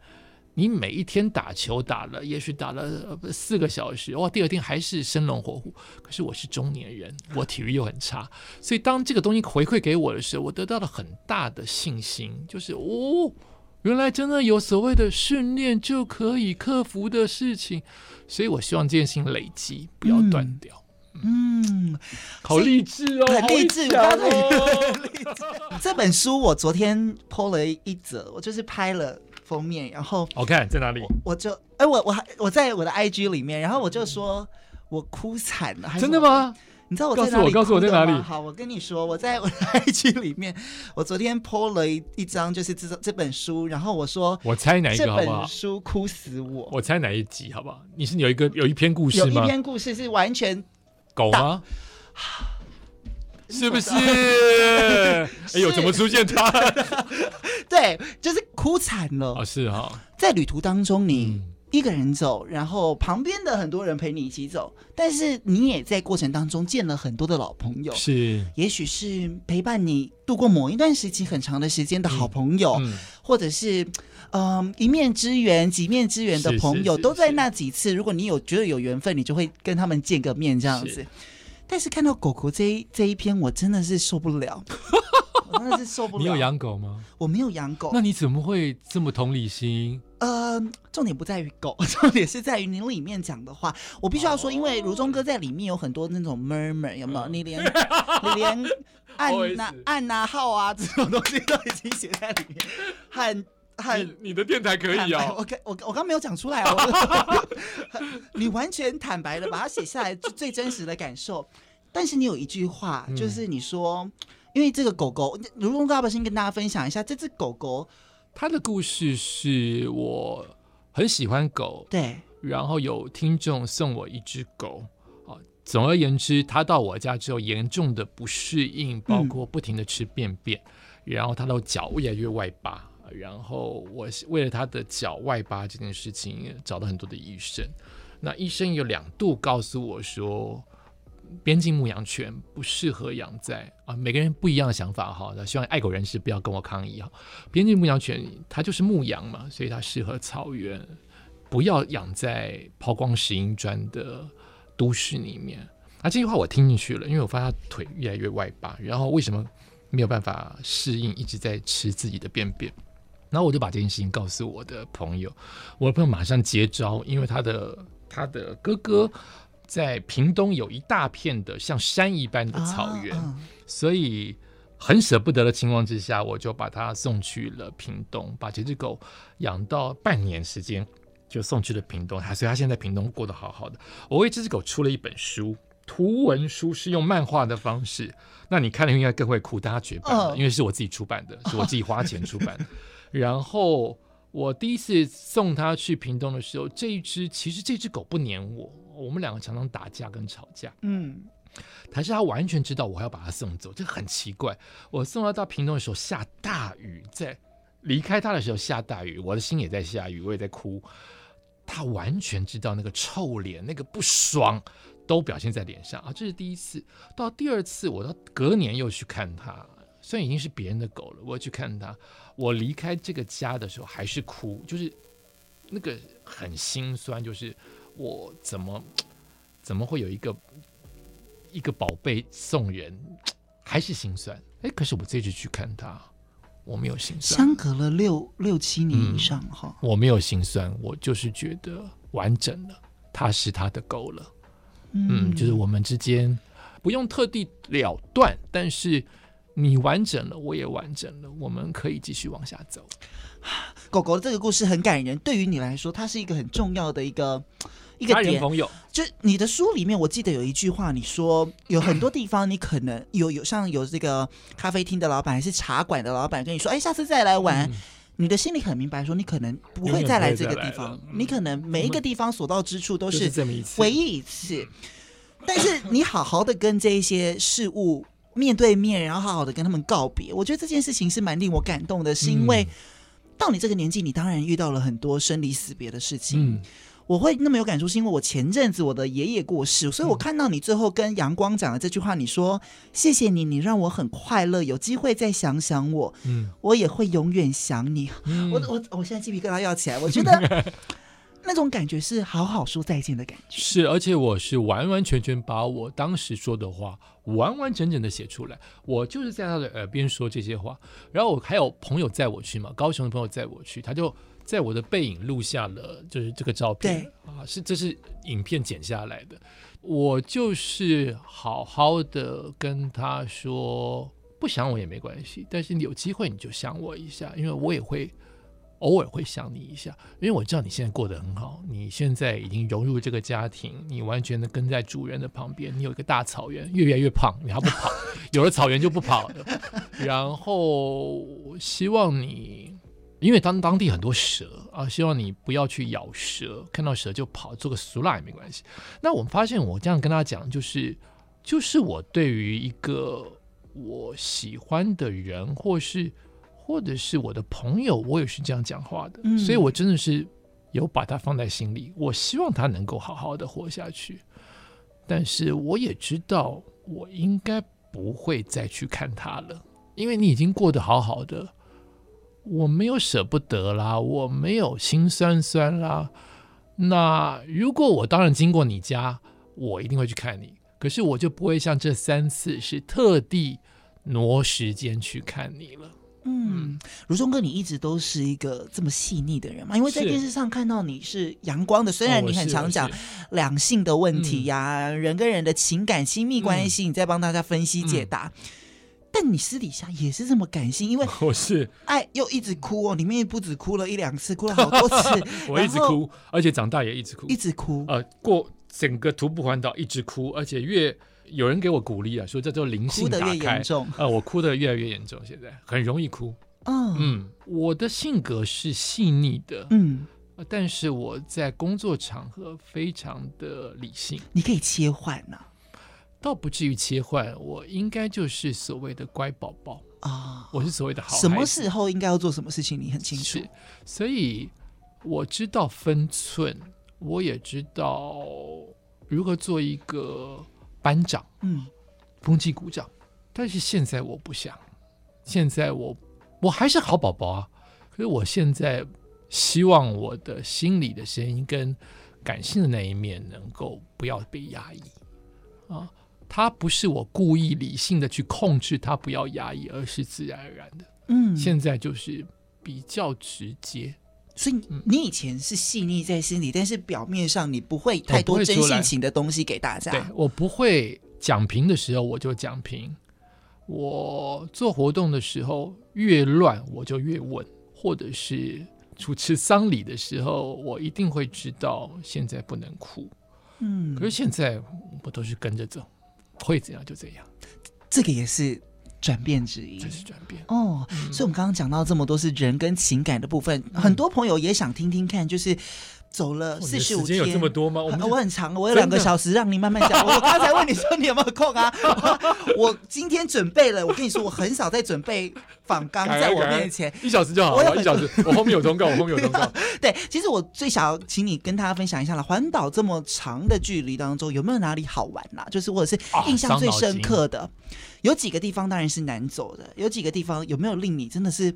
你每一天打球打了，也许打了四个小时，哇，第二天还是生龙活虎。可是我是中年人，我体育又很差，所以当这个东西回馈给我的时候，我得到了很大的信心，就是哦，原来真的有所谓的训练就可以克服的事情。所以我希望这件事情累积，不要断掉。嗯，嗯，好励志哦，很 [LAUGHS] 励志。这本书我昨天 po 了一则，我就是拍了。封面，然后好看在哪里？我就哎，我我还我在我的 IG 里面，然后我就说我哭惨了，真的吗？你知道我在哪里？告诉我在哪里？好，我跟你说，我在我的 [LAUGHS] IG 里面，我昨天 po 了一一张，就是这这本书，然后我说，我猜哪一个好不好？这本书哭死我。我猜哪一集好不好？你是有一个有一篇故事吗？有一篇故事是完全狗吗？是不是？[LAUGHS] 哎呦，怎么出现他？[LAUGHS] 对，就是哭惨了。啊，是哈、哦，在旅途当中你。嗯一个人走，然后旁边的很多人陪你一起走，但是你也在过程当中见了很多的老朋友，是，也许是陪伴你度过某一段时期很长的时间的好朋友，嗯嗯、或者是嗯、呃、一面之缘、几面之缘的朋友，都在那几次。如果你有觉得有缘分，你就会跟他们见个面这样子。是，但是看到狗狗这一这一篇，我真的是受不了。[LAUGHS] 我真的是受不了。你有养狗吗？我没有养狗。那你怎么会这么同理心？呃，重点不在于狗，[LAUGHS] 重点是在于你里面讲的话。我必须要说，因为如中哥在里面有很多那种 murmur，有没有？你连你连按呐 [LAUGHS] 按呐号啊这种东西都已经写在里面，很很你。你的电台可以哦。我我我刚没有讲出来哦。[LAUGHS] [LAUGHS] 你完全坦白的把它写下来，最真实的感受。但是你有一句话，就是你说。嗯因为这个狗狗，如龙爸爸先跟大家分享一下这只狗狗？它的故事是我很喜欢狗，对，然后有听众送我一只狗，啊，总而言之，它到我家之后严重的不适应，包括不停的吃便便，嗯、然后它的脚越来越外八，然后我为了他的脚外八这件事情找了很多的医生，那医生有两度告诉我说。边境牧羊犬不适合养在啊，每个人不一样的想法哈。那希望爱狗人士不要跟我抗议哈。边境牧羊犬它就是牧羊嘛，所以它适合草原，不要养在抛光石英砖的都市里面。啊，这句话我听进去了，因为我发现他腿越来越外八，然后为什么没有办法适应，一直在吃自己的便便。然后我就把这件事情告诉我的朋友，我的朋友马上接招，因为他的他的哥哥。在屏东有一大片的像山一般的草原，啊嗯、所以很舍不得的情况之下，我就把它送去了屏东，把这只狗养到半年时间，就送去了屏东。它所以他现在在屏东过得好好的。我为这只狗出了一本书，图文书是用漫画的方式，那你看了应该更会哭，但它绝版了，哦、因为是我自己出版的，是我自己花钱出版的。[LAUGHS] 然后我第一次送它去屏东的时候，这一只其实这只狗不黏我。我们两个常常打架跟吵架，嗯，但是他完全知道我要把他送走，这很奇怪。我送他到屏东的时候下大雨，在离开他的时候下大雨，我的心也在下雨，我也在哭。他完全知道那个臭脸、那个不爽都表现在脸上啊，这是第一次。到第二次，我到隔年又去看他，虽然已经是别人的狗了，我要去看他。我离开这个家的时候还是哭，就是那个很心酸，就是。我怎么怎么会有一个一个宝贝送人，还是心酸？哎，可是我这次去看他，我没有心酸。相隔了六六七年以上哈、嗯，我没有心酸，我就是觉得完整了，他是他的狗了。嗯，嗯，就是我们之间不用特地了断，但是你完整了，我也完整了，我们可以继续往下走。狗狗这个故事很感人，对于你来说，它是一个很重要的一个。一个点，朋友，就你的书里面，我记得有一句话，你说有很多地方你可能有有像有这个咖啡厅的老板还是茶馆的老板跟你说，哎，下次再来玩，嗯、你的心里很明白，说你可能不会再来这个地方，你可能每一个地方所到之处都是唯一一次，但是你好好的跟这一些事物面对面，然后好好的跟他们告别，我觉得这件事情是蛮令我感动的，是因为到你这个年纪，你当然遇到了很多生离死别的事情。嗯。我会那么有感触，是因为我前阵子我的爷爷过世，所以我看到你最后跟阳光讲的这句话，你说谢谢你，你让我很快乐，有机会再想想我，嗯，我也会永远想你。嗯、我我我现在鸡皮疙瘩要起来，我觉得那种感觉是好好说再见的感觉。是，而且我是完完全全把我当时说的话完完整整的写出来，我就是在他的耳边说这些话，然后我还有朋友载我去嘛，高雄的朋友载我去，他就。在我的背影录下了，就是这个照片对啊，是这是影片剪下来的。我就是好好的跟他说，不想我也没关系，但是你有机会你就想我一下，因为我也会偶尔会想你一下，因为我知道你现在过得很好，你现在已经融入这个家庭，你完全的跟在主人的旁边，你有一个大草原，越来越胖，你还不跑，[LAUGHS] 有了草原就不跑了。然后希望你，因为当当地很多蛇啊，希望你不要去咬蛇，看到蛇就跑，做个俗辣也没关系。那我们发现，我这样跟他讲，就是就是我对于一个我喜欢的人，或是。或者是我的朋友，我也是这样讲话的，嗯，所以我真的是有把他放在心里。我希望他能够好好的活下去，但是我也知道，我应该不会再去看他了，因为你已经过得好好的，我没有舍不得啦，我没有心酸酸啦。那如果我当然经过你家，我一定会去看你，可是我就不会像这三次是特地挪时间去看你了。嗯，如中哥，你一直都是一个这么细腻的人嘛？因为在电视上看到你是阳光的，虽然你很常讲两性的问题呀、啊嗯，人跟人的情感亲密关系，嗯、你在帮大家分析解答、嗯。但你私底下也是这么感性，因为 [LAUGHS] 我是爱又一直哭哦，里面不止哭了一两次，哭了好多次。[LAUGHS] 我一直哭，而且长大也一直哭，一直哭。呃，过整个徒步环岛一直哭，而且越。有人给我鼓励啊，说这叫灵性打开。哭得越严重，呃，我哭得越来越严重，现在很容易哭。哦、嗯，我的性格是细腻的，嗯，但是我在工作场合非常的理性。你可以切换呢、啊？倒不至于切换，我应该就是所谓的乖宝宝啊，我是所谓的好。什么时候应该要做什么事情，你很清楚。所以我知道分寸，我也知道如何做一个。班长，嗯，风纪股长，但是现在我不想，现在我我还是好宝宝啊，可是我现在希望我的心里的声音跟感性的那一面能够不要被压抑。啊，他不是我故意理性的去控制他不要压抑，而是自然而然的，嗯，现在就是比较直接。所以你以前是细腻在心里，但是表面上你不会太多真性情的东西给大家。对，我不会讲评的时候我就讲评，我做活动的时候越乱我就越稳，或者是主持丧礼的时候，我一定会知道现在不能哭。嗯，可是现在我都是跟着走，会怎样就怎样。这个也是。转变之一，这是转变哦、嗯。所以，我们刚刚讲到这么多是人跟情感的部分，嗯、很多朋友也想听听看，就是走了四十五天，有这么多吗？我，我很长，我有两个小时让你慢慢讲。我刚才问你说你有没有空啊？[LAUGHS] 我今天准备了，我跟你说，我很少在准备访纲在我面前，一小时就好了，一小时。我后面有通告，我后面有通告。[LAUGHS] 对，其实我最想要请你跟大家分享一下了，环岛这么长的距离当中，有没有哪里好玩呐、啊？就是或者是印象最深刻的。啊有几个地方当然是难走的，有几个地方有没有令你真的是，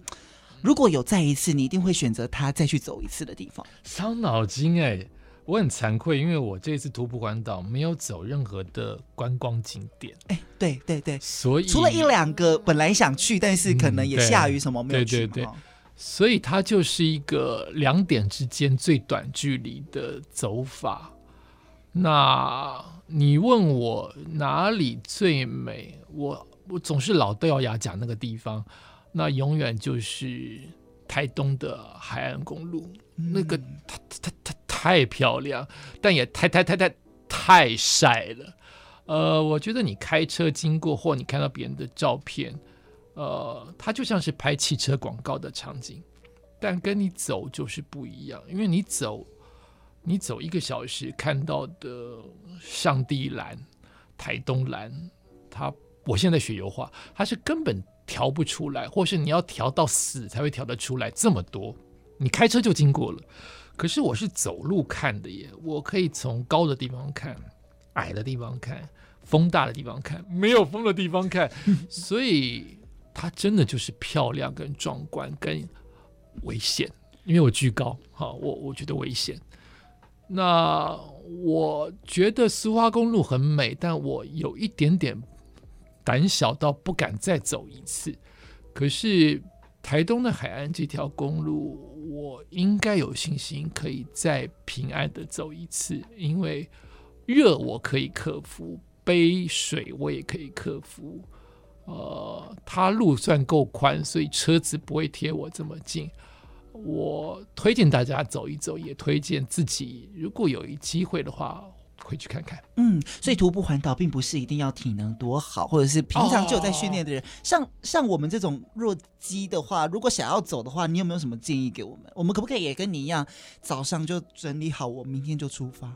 如果有再一次，你一定会选择它再去走一次的地方？伤脑筋哎，我很惭愧，因为我这次徒步环岛没有走任何的观光景点。哎，对对对，所以除了一两个本来想去，但是可能也下雨什么没有去。对对对，所以它就是一个两点之间最短距离的走法。那你问我哪里最美？我我总是老掉牙讲那个地方，那永远就是台东的海岸公路，嗯、那个太太太太漂亮，但也太太太太太晒了。呃，我觉得你开车经过或你看到别人的照片，呃，它就像是拍汽车广告的场景，但跟你走就是不一样，因为你走。你走一个小时看到的上帝蓝、台东蓝，它我现在学油画，它是根本调不出来，或是你要调到死才会调得出来这么多。你开车就经过了，可是我是走路看的耶，我可以从高的地方看，矮的地方看，风大的地方看，没有风的地方看，所以它真的就是漂亮、跟壮观、跟危险。因为我居高，哈，我我觉得危险。那我觉得苏花公路很美，但我有一点点胆小到不敢再走一次。可是台东的海岸这条公路，我应该有信心可以再平安的走一次，因为热我可以克服，杯水我也可以克服。呃，它路算够宽，所以车子不会贴我这么近。我推荐大家走一走，也推荐自己，如果有一机会的话，回去看看。嗯，所以徒步环岛并不是一定要体能多好，或者是平常就有在训练的人。哦、像像我们这种弱鸡的话，如果想要走的话，你有没有什么建议给我们？我们可不可以也跟你一样，早上就整理好，我明天就出发？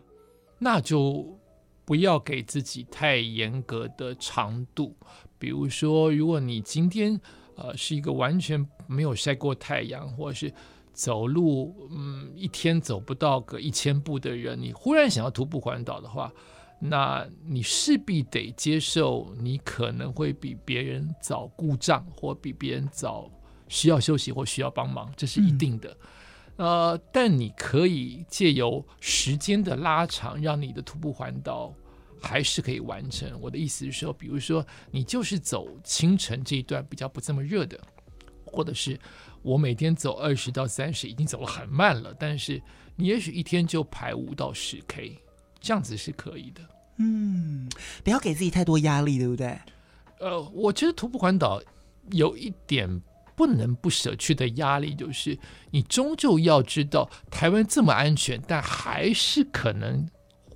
那就不要给自己太严格的长度。比如说，如果你今天呃是一个完全没有晒过太阳，或者是走路嗯一天走不到个一千步的人，你忽然想要徒步环岛的话，那你势必得接受你可能会比别人早故障，或比别人早需要休息或需要帮忙，这是一定的。嗯、呃，但你可以借由时间的拉长，让你的徒步环岛。还是可以完成。我的意思是说，比如说你就是走清晨这一段比较不这么热的，或者是我每天走二十到三十，已经走了很慢了，但是你也许一天就排五到十 K，这样子是可以的。嗯，不要给自己太多压力，对不对？呃，我觉得徒步环岛有一点不能不舍去的压力，就是你终究要知道，台湾这么安全，但还是可能。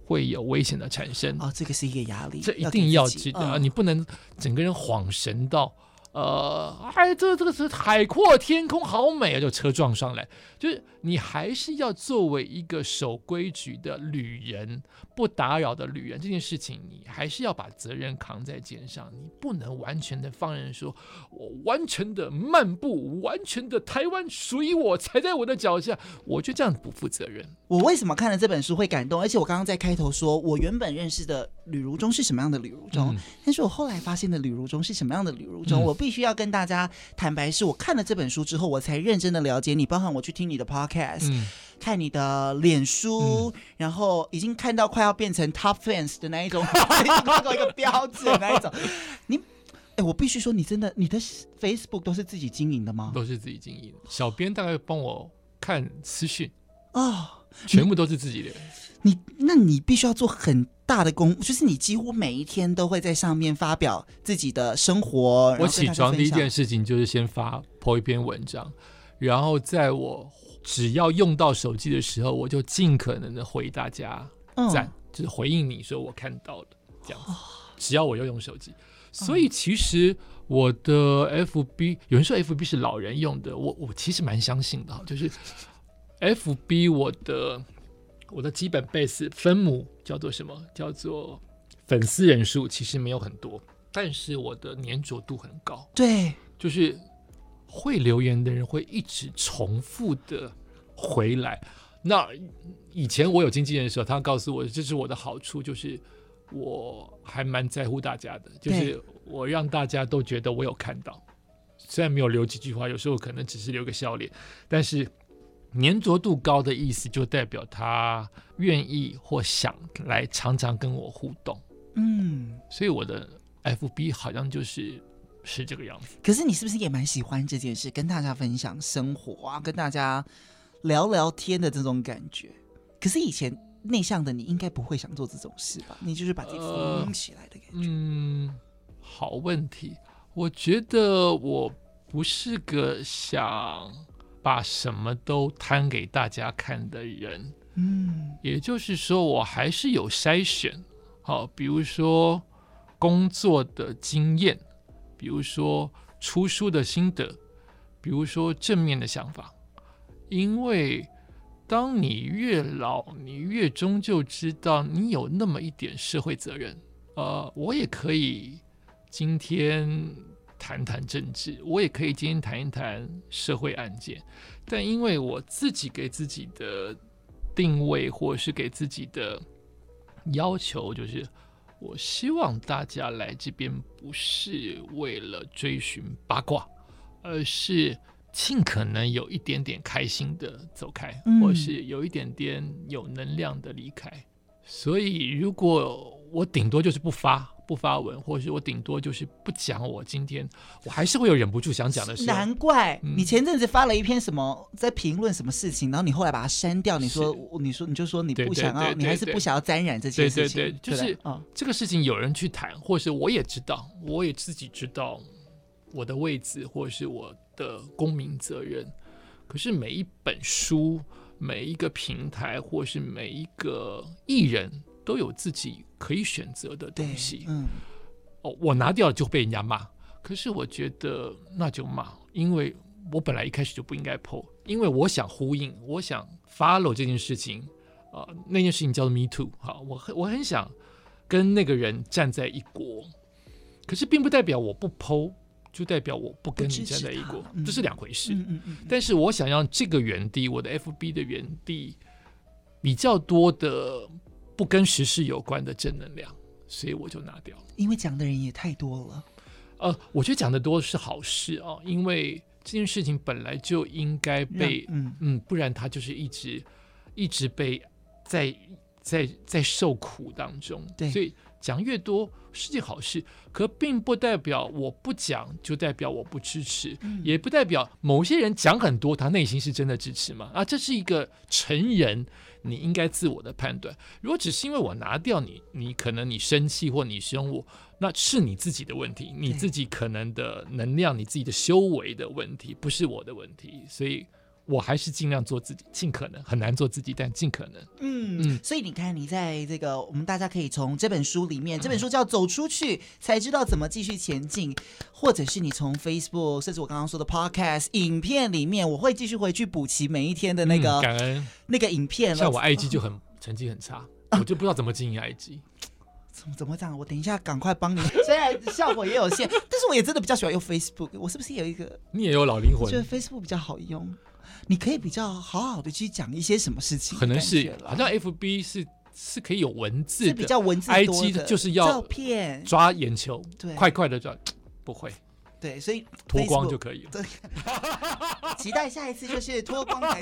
会有危险的产生哦，这个是一个压力，这一定要记得，嗯、你不能整个人恍神到。呃，哎，这这个是海阔天空，好美啊！就车撞上来，就是你还是要作为一个守规矩的旅人，不打扰的旅人，这件事情你还是要把责任扛在肩上，你不能完全的放任说，我完全的漫步，完全的台湾属于我，踩在我的脚下，我觉得这样不负责任。我为什么看了这本书会感动？而且我刚刚在开头说，我原本认识的吕如中是什么样的吕如中，嗯、但是我后来发现的吕如中是什么样的吕如中，嗯、我。必须要跟大家坦白，是我看了这本书之后，我才认真的了解你。包含我去听你的 podcast，、嗯、看你的脸书，嗯、然后已经看到快要变成 top fans 的那一种，[LAUGHS] 那个一个标志的那一种。你，哎、欸，我必须说，你真的，你的 Facebook 都是自己经营的吗？都是自己经营，小编大概帮我看私讯哦，全部都是自己的。你，那你必须要做很大的功，就是你几乎每一天都会在上面发表自己的生活。我起床第一件事情就是先发 po 一篇文章，然后在我只要用到手机的时候，我就尽可能的回大家赞，嗯、就是回应你说我看到了这样子。只要我要用手机，所以其实我的 FB 有人说 FB 是老人用的，我我其实蛮相信的，就是 FB 我的。我的基本 base 分母叫做什么？叫做粉丝人数，其实没有很多，但是我的粘着度很高。对，就是会留言的人会一直重复的回来。那以前我有经纪人的时候，他告诉我这是我的好处，就是我还蛮在乎大家的，就是我让大家都觉得我有看到，虽然没有留几句话，有时候可能只是留个笑脸，但是。粘着度高的意思，就代表他愿意或想来常常跟我互动。嗯，所以我的 FB 好像就是是这个样子。可是你是不是也蛮喜欢这件事，跟大家分享生活啊，跟大家聊聊天的这种感觉？可是以前内向的你应该不会想做这种事吧？你就是把自己封起来的感觉。呃，嗯，好问题。我觉得我不是个想。把什么都摊给大家看的人，嗯，也就是说，我还是有筛选，好，比如说工作的经验，比如说出书的心得，比如说正面的想法，因为当你越老，你越终究知道你有那么一点社会责任，呃，我也可以今天。谈谈政治，我也可以今天谈一谈社会案件，但因为我自己给自己的定位，或是给自己的要求，就是我希望大家来这边不是为了追寻八卦，而是尽可能有一点点开心的走开，嗯、或是有一点点有能量的离开。所以，如果我顶多就是不发。不发文，或者是我顶多就是不讲。我今天我还是会有忍不住想讲的事。难怪你前阵子发了一篇什么，在评论什么事情，然后你后来把它删掉。你说，你说，你就说你不想要，你还是不想要沾染这件事情。对对对，就是这个事情有人去谈，或是我也知道，我也自己知道我的位置，或是我的公民责任。可是每一本书、每一个平台，或是每一个艺人都有自己可以选择的东西。嗯，哦，我拿掉了就被人家骂。可是我觉得那就骂，因为我本来一开始就不应该 po，因为我想呼应，我想 follow 这件事情啊、呃，那件事情叫做 Me Too，好，我很我很想跟那个人站在一国，可是并不代表我不 po，就代表我不跟你站在一国，这、嗯、是两回事。嗯嗯嗯、但是我想让这个原地，我的 FB 的原地比较多的不跟时事有关的正能量，所以我就拿掉了，因为讲的人也太多了。呃，我觉得讲的多是好事啊，因为这件事情本来就应该被，嗯嗯，不然他就是一直一直被在在在受苦当中。对，所以讲越多是件好事，可并不代表我不讲就代表我不支持，嗯、也不代表某些人讲很多，他内心是真的支持嘛。啊，这是一个成人。你应该自我的判断。如果只是因为我拿掉你，你可能你生气或你凶我，那是你自己的问题，你自己可能的能量，你自己的修为的问题，不是我的问题。所以。我还是尽量做自己，尽可能很难做自己，但尽可能。嗯嗯，所以你看，你在这个，我们大家可以从这本书里面，这本书叫《走出去才知道怎么继续前进》，或者是你从 Facebook，甚至我刚刚说的 Podcast 影片里面，我会继续回去补齐每一天的那个、嗯、感恩那个影片。像我 IG 就很、哦、成绩很差，我就不知道怎么经营 IG。怎 [LAUGHS] 么怎么这样？我等一下赶快帮你。[LAUGHS] 虽然效果也有限，但是我也真的比较喜欢用 Facebook。我是不是有一个？你也有老灵魂？我觉得 Facebook 比较好用。你可以比较好好的去讲一些什么事情，可能是好像 F B 是是可以有文字的，是比较文字多的，IG 就是要照片抓眼球，对，快快的抓，[TSK] 不会，对，所以脱光就可以了。对，[LAUGHS] 期待下一次就是脱光来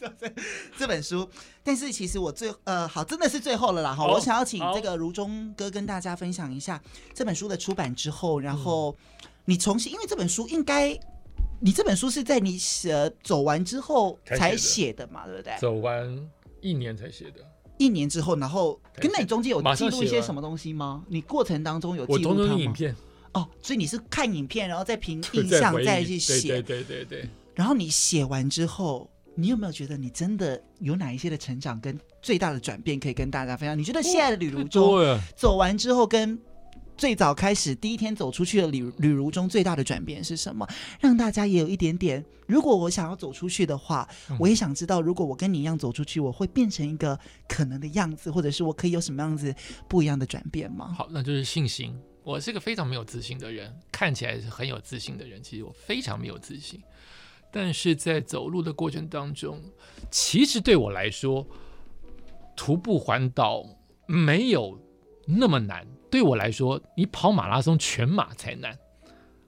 这 [LAUGHS] 这本书。但是其实我最呃好，真的是最后了啦哈，我想要请这个如中哥跟大家分享一下这本书的出版之后，然后你重新，因为这本书应该。你这本书是在你写走完之后才写的嘛？对不对？走完一年才写的。一年之后，然后跟那你中间有记录一些什么东西吗？你过程当中有记录它吗？影片哦，所以你是看影片，然后再凭 [LAUGHS] 印象再去写。对对对对。然后你写完之后，你有没有觉得你真的有哪一些的成长跟最大的转变可以跟大家分享？你觉得现在的旅途中走完之后跟最早开始第一天走出去的旅旅途中最大的转变是什么？让大家也有一点点，如果我想要走出去的话，我也想知道，如果我跟你一样走出去，我会变成一个可能的样子，或者是我可以有什么样子不一样的转变吗？好，那就是信心。我是个非常没有自信的人，看起来是很有自信的人，其实我非常没有自信。但是在走路的过程当中，其实对我来说，徒步环岛没有那么难。对我来说，你跑马拉松全马才难，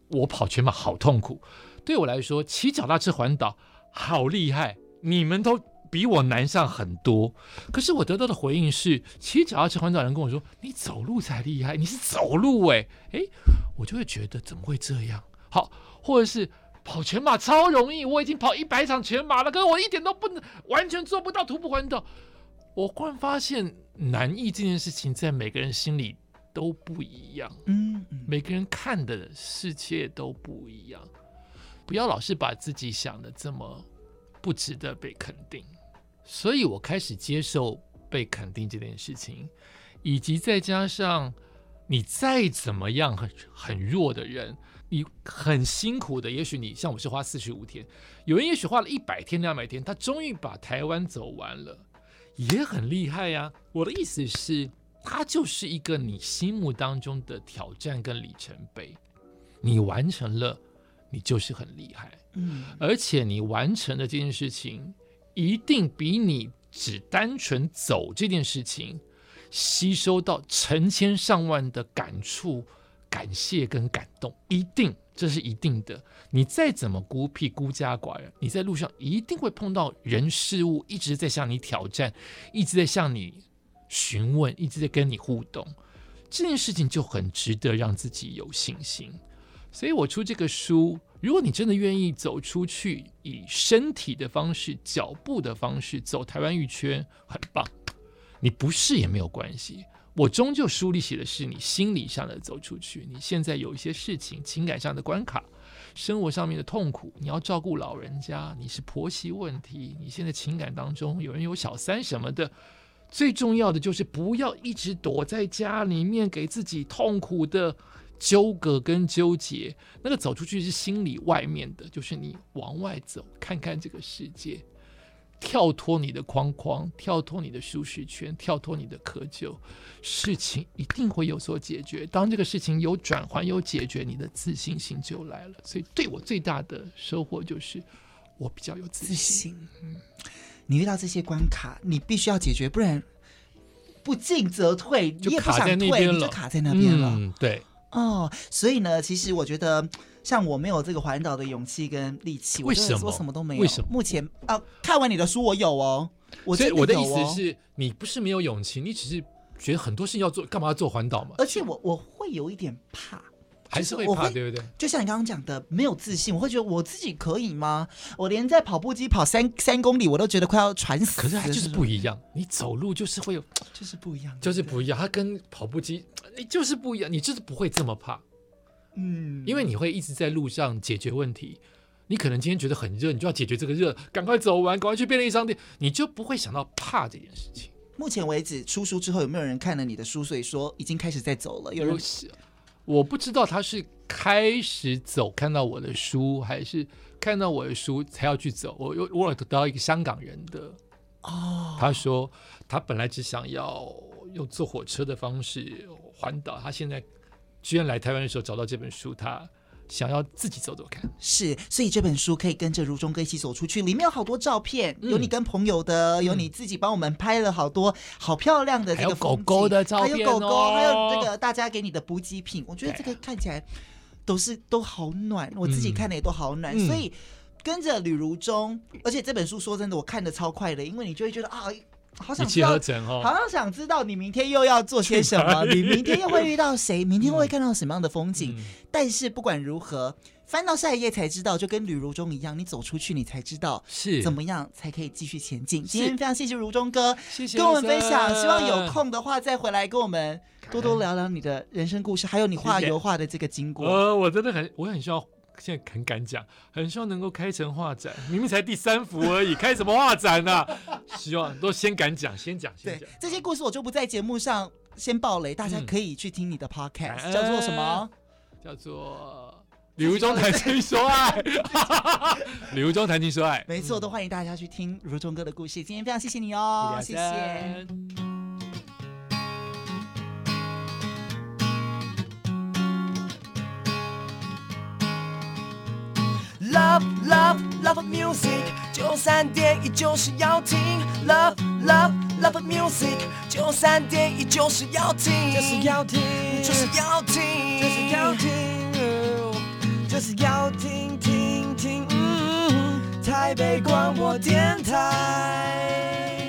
我跑全马好痛苦。对我来说，骑脚踏车环岛好厉害，你们都比我难上很多。可是我得到的回应是，骑脚踏车环岛人跟我说，你走路才厉害，你是走路哎哎，我就会觉得怎么会这样？好，或者是跑全马超容易，我已经跑一百场全马了，可是我一点都不能，完全做不到徒步环岛。我忽然发现难易这件事情在每个人心里。都不一样，嗯，每个人看的世界都不一样，不要老是把自己想的这么不值得被肯定。所以我开始接受被肯定这件事情，以及再加上你再怎么样很很弱的人，你很辛苦的，也许你像我是花四十五天，有人也许花了一百天两百天，他终于把台湾走完了，也很厉害呀。我的意思是。它就是一个你心目当中的挑战跟里程碑，你完成了，你就是很厉害，嗯，而且你完成的这件事情，一定比你只单纯走这件事情，吸收到成千上万的感触、感谢跟感动，一定，这是一定的。你再怎么孤僻、孤家寡人，你在路上一定会碰到人事物一直在向你挑战，一直在向你。询问一直在跟你互动，这件事情就很值得让自己有信心。所以我出这个书，如果你真的愿意走出去，以身体的方式、脚步的方式走台湾一圈，很棒。你不是也没有关系。我终究书里写的是你心理上的走出去。你现在有一些事情、情感上的关卡，生活上面的痛苦，你要照顾老人家，你是婆媳问题，你现在情感当中有人有小三什么的，最重要的就是不要一直躲在家里面给自己痛苦的纠葛跟纠结，那个走出去是心里外面的，就是你往外走，看看这个世界。跳脱你的框框，跳脱你的舒适圈，跳脱你的窠臼，事情一定会有所解决。当这个事情有转换、有解决，你的自信心就来了。所以，对我最大的收获就是，我比较有自信。自信。嗯，你遇到这些关卡，你必须要解决，不然不进则退，就卡在那边了，就卡在那边了。嗯，对。哦，所以呢，其实我觉得。像我没有这个环岛的勇气跟力气，为什么？我什么都没有。为什么？目前啊，看完你的书，我有哦。我所以我的意思是你不是没有勇气，你只是觉得很多事情要做，干嘛要做环岛嘛？而且我我会有一点怕，还是会怕，对不对？就像你刚刚讲的，没有自信，我会觉得我自己可以吗？我连在跑步机跑三三公里，我都觉得快要喘死。可是还就是不一样，你走路就是会有，就是不一样，就是不一样。它跟跑步机，你就是不一样，你就是不会这么怕。嗯，因为你会一直在路上解决问题，你可能今天觉得很热，你就要解决这个热，赶快走完，赶快去便利商店，你就不会想到怕这件事情。目前为止出书之后，有没有人看了你的书，所以说已经开始在走了？有人，我不知道他是开始走，看到我的书，还是看到我的书才要去走。我又我有得到一个香港人的哦，他说他本来只想要用坐火车的方式环岛，他现在。居然来台湾的时候找到这本书，他想要自己走走看。是，所以这本书可以跟着如中哥一起走出去。里面有好多照片，嗯、有你跟朋友的，有你自己帮我们拍了好多好漂亮的这个狗狗的照片，还有狗狗，还有这个大家给你的补给品。我觉得这个看起来都是都好暖，我自己看的也都好暖。嗯、所以跟着吕如中，而且这本书说真的，我看的超快的，因为你就会觉得啊。好想知道，哦、好像想知道你明天又要做些什么，[LAUGHS] 你明天又会遇到谁，明天会看到什么样的风景。嗯、但是不管如何，翻到下一页才知道，就跟旅如中一样，你走出去，你才知道是怎么样才可以继续前进。是今天非常谢谢如中哥，谢谢跟我们分享。希望有空的话再回来跟我们多多聊聊你的人生故事，还有你画油画的这个经过。呃，我真的很，我很需要。现在很敢讲，很希望能够开成画展。明明才第三幅而已，开什么画展呢、啊？希望都先敢讲，先讲，先讲。这些故事我就不在节目上先爆雷，大家可以去听你的 podcast，、嗯、叫做什么？叫做《如中谈情说爱》。[LAUGHS] 如中谈情说爱，没错，都欢迎大家去听如中哥的故事。今天非常谢谢你哦，谢谢。Love love love music，九三点一就是要听。Love love love music，九三点一就是要听，就是要听，就是要听，就是要听，就是要听听听。台北广播电台。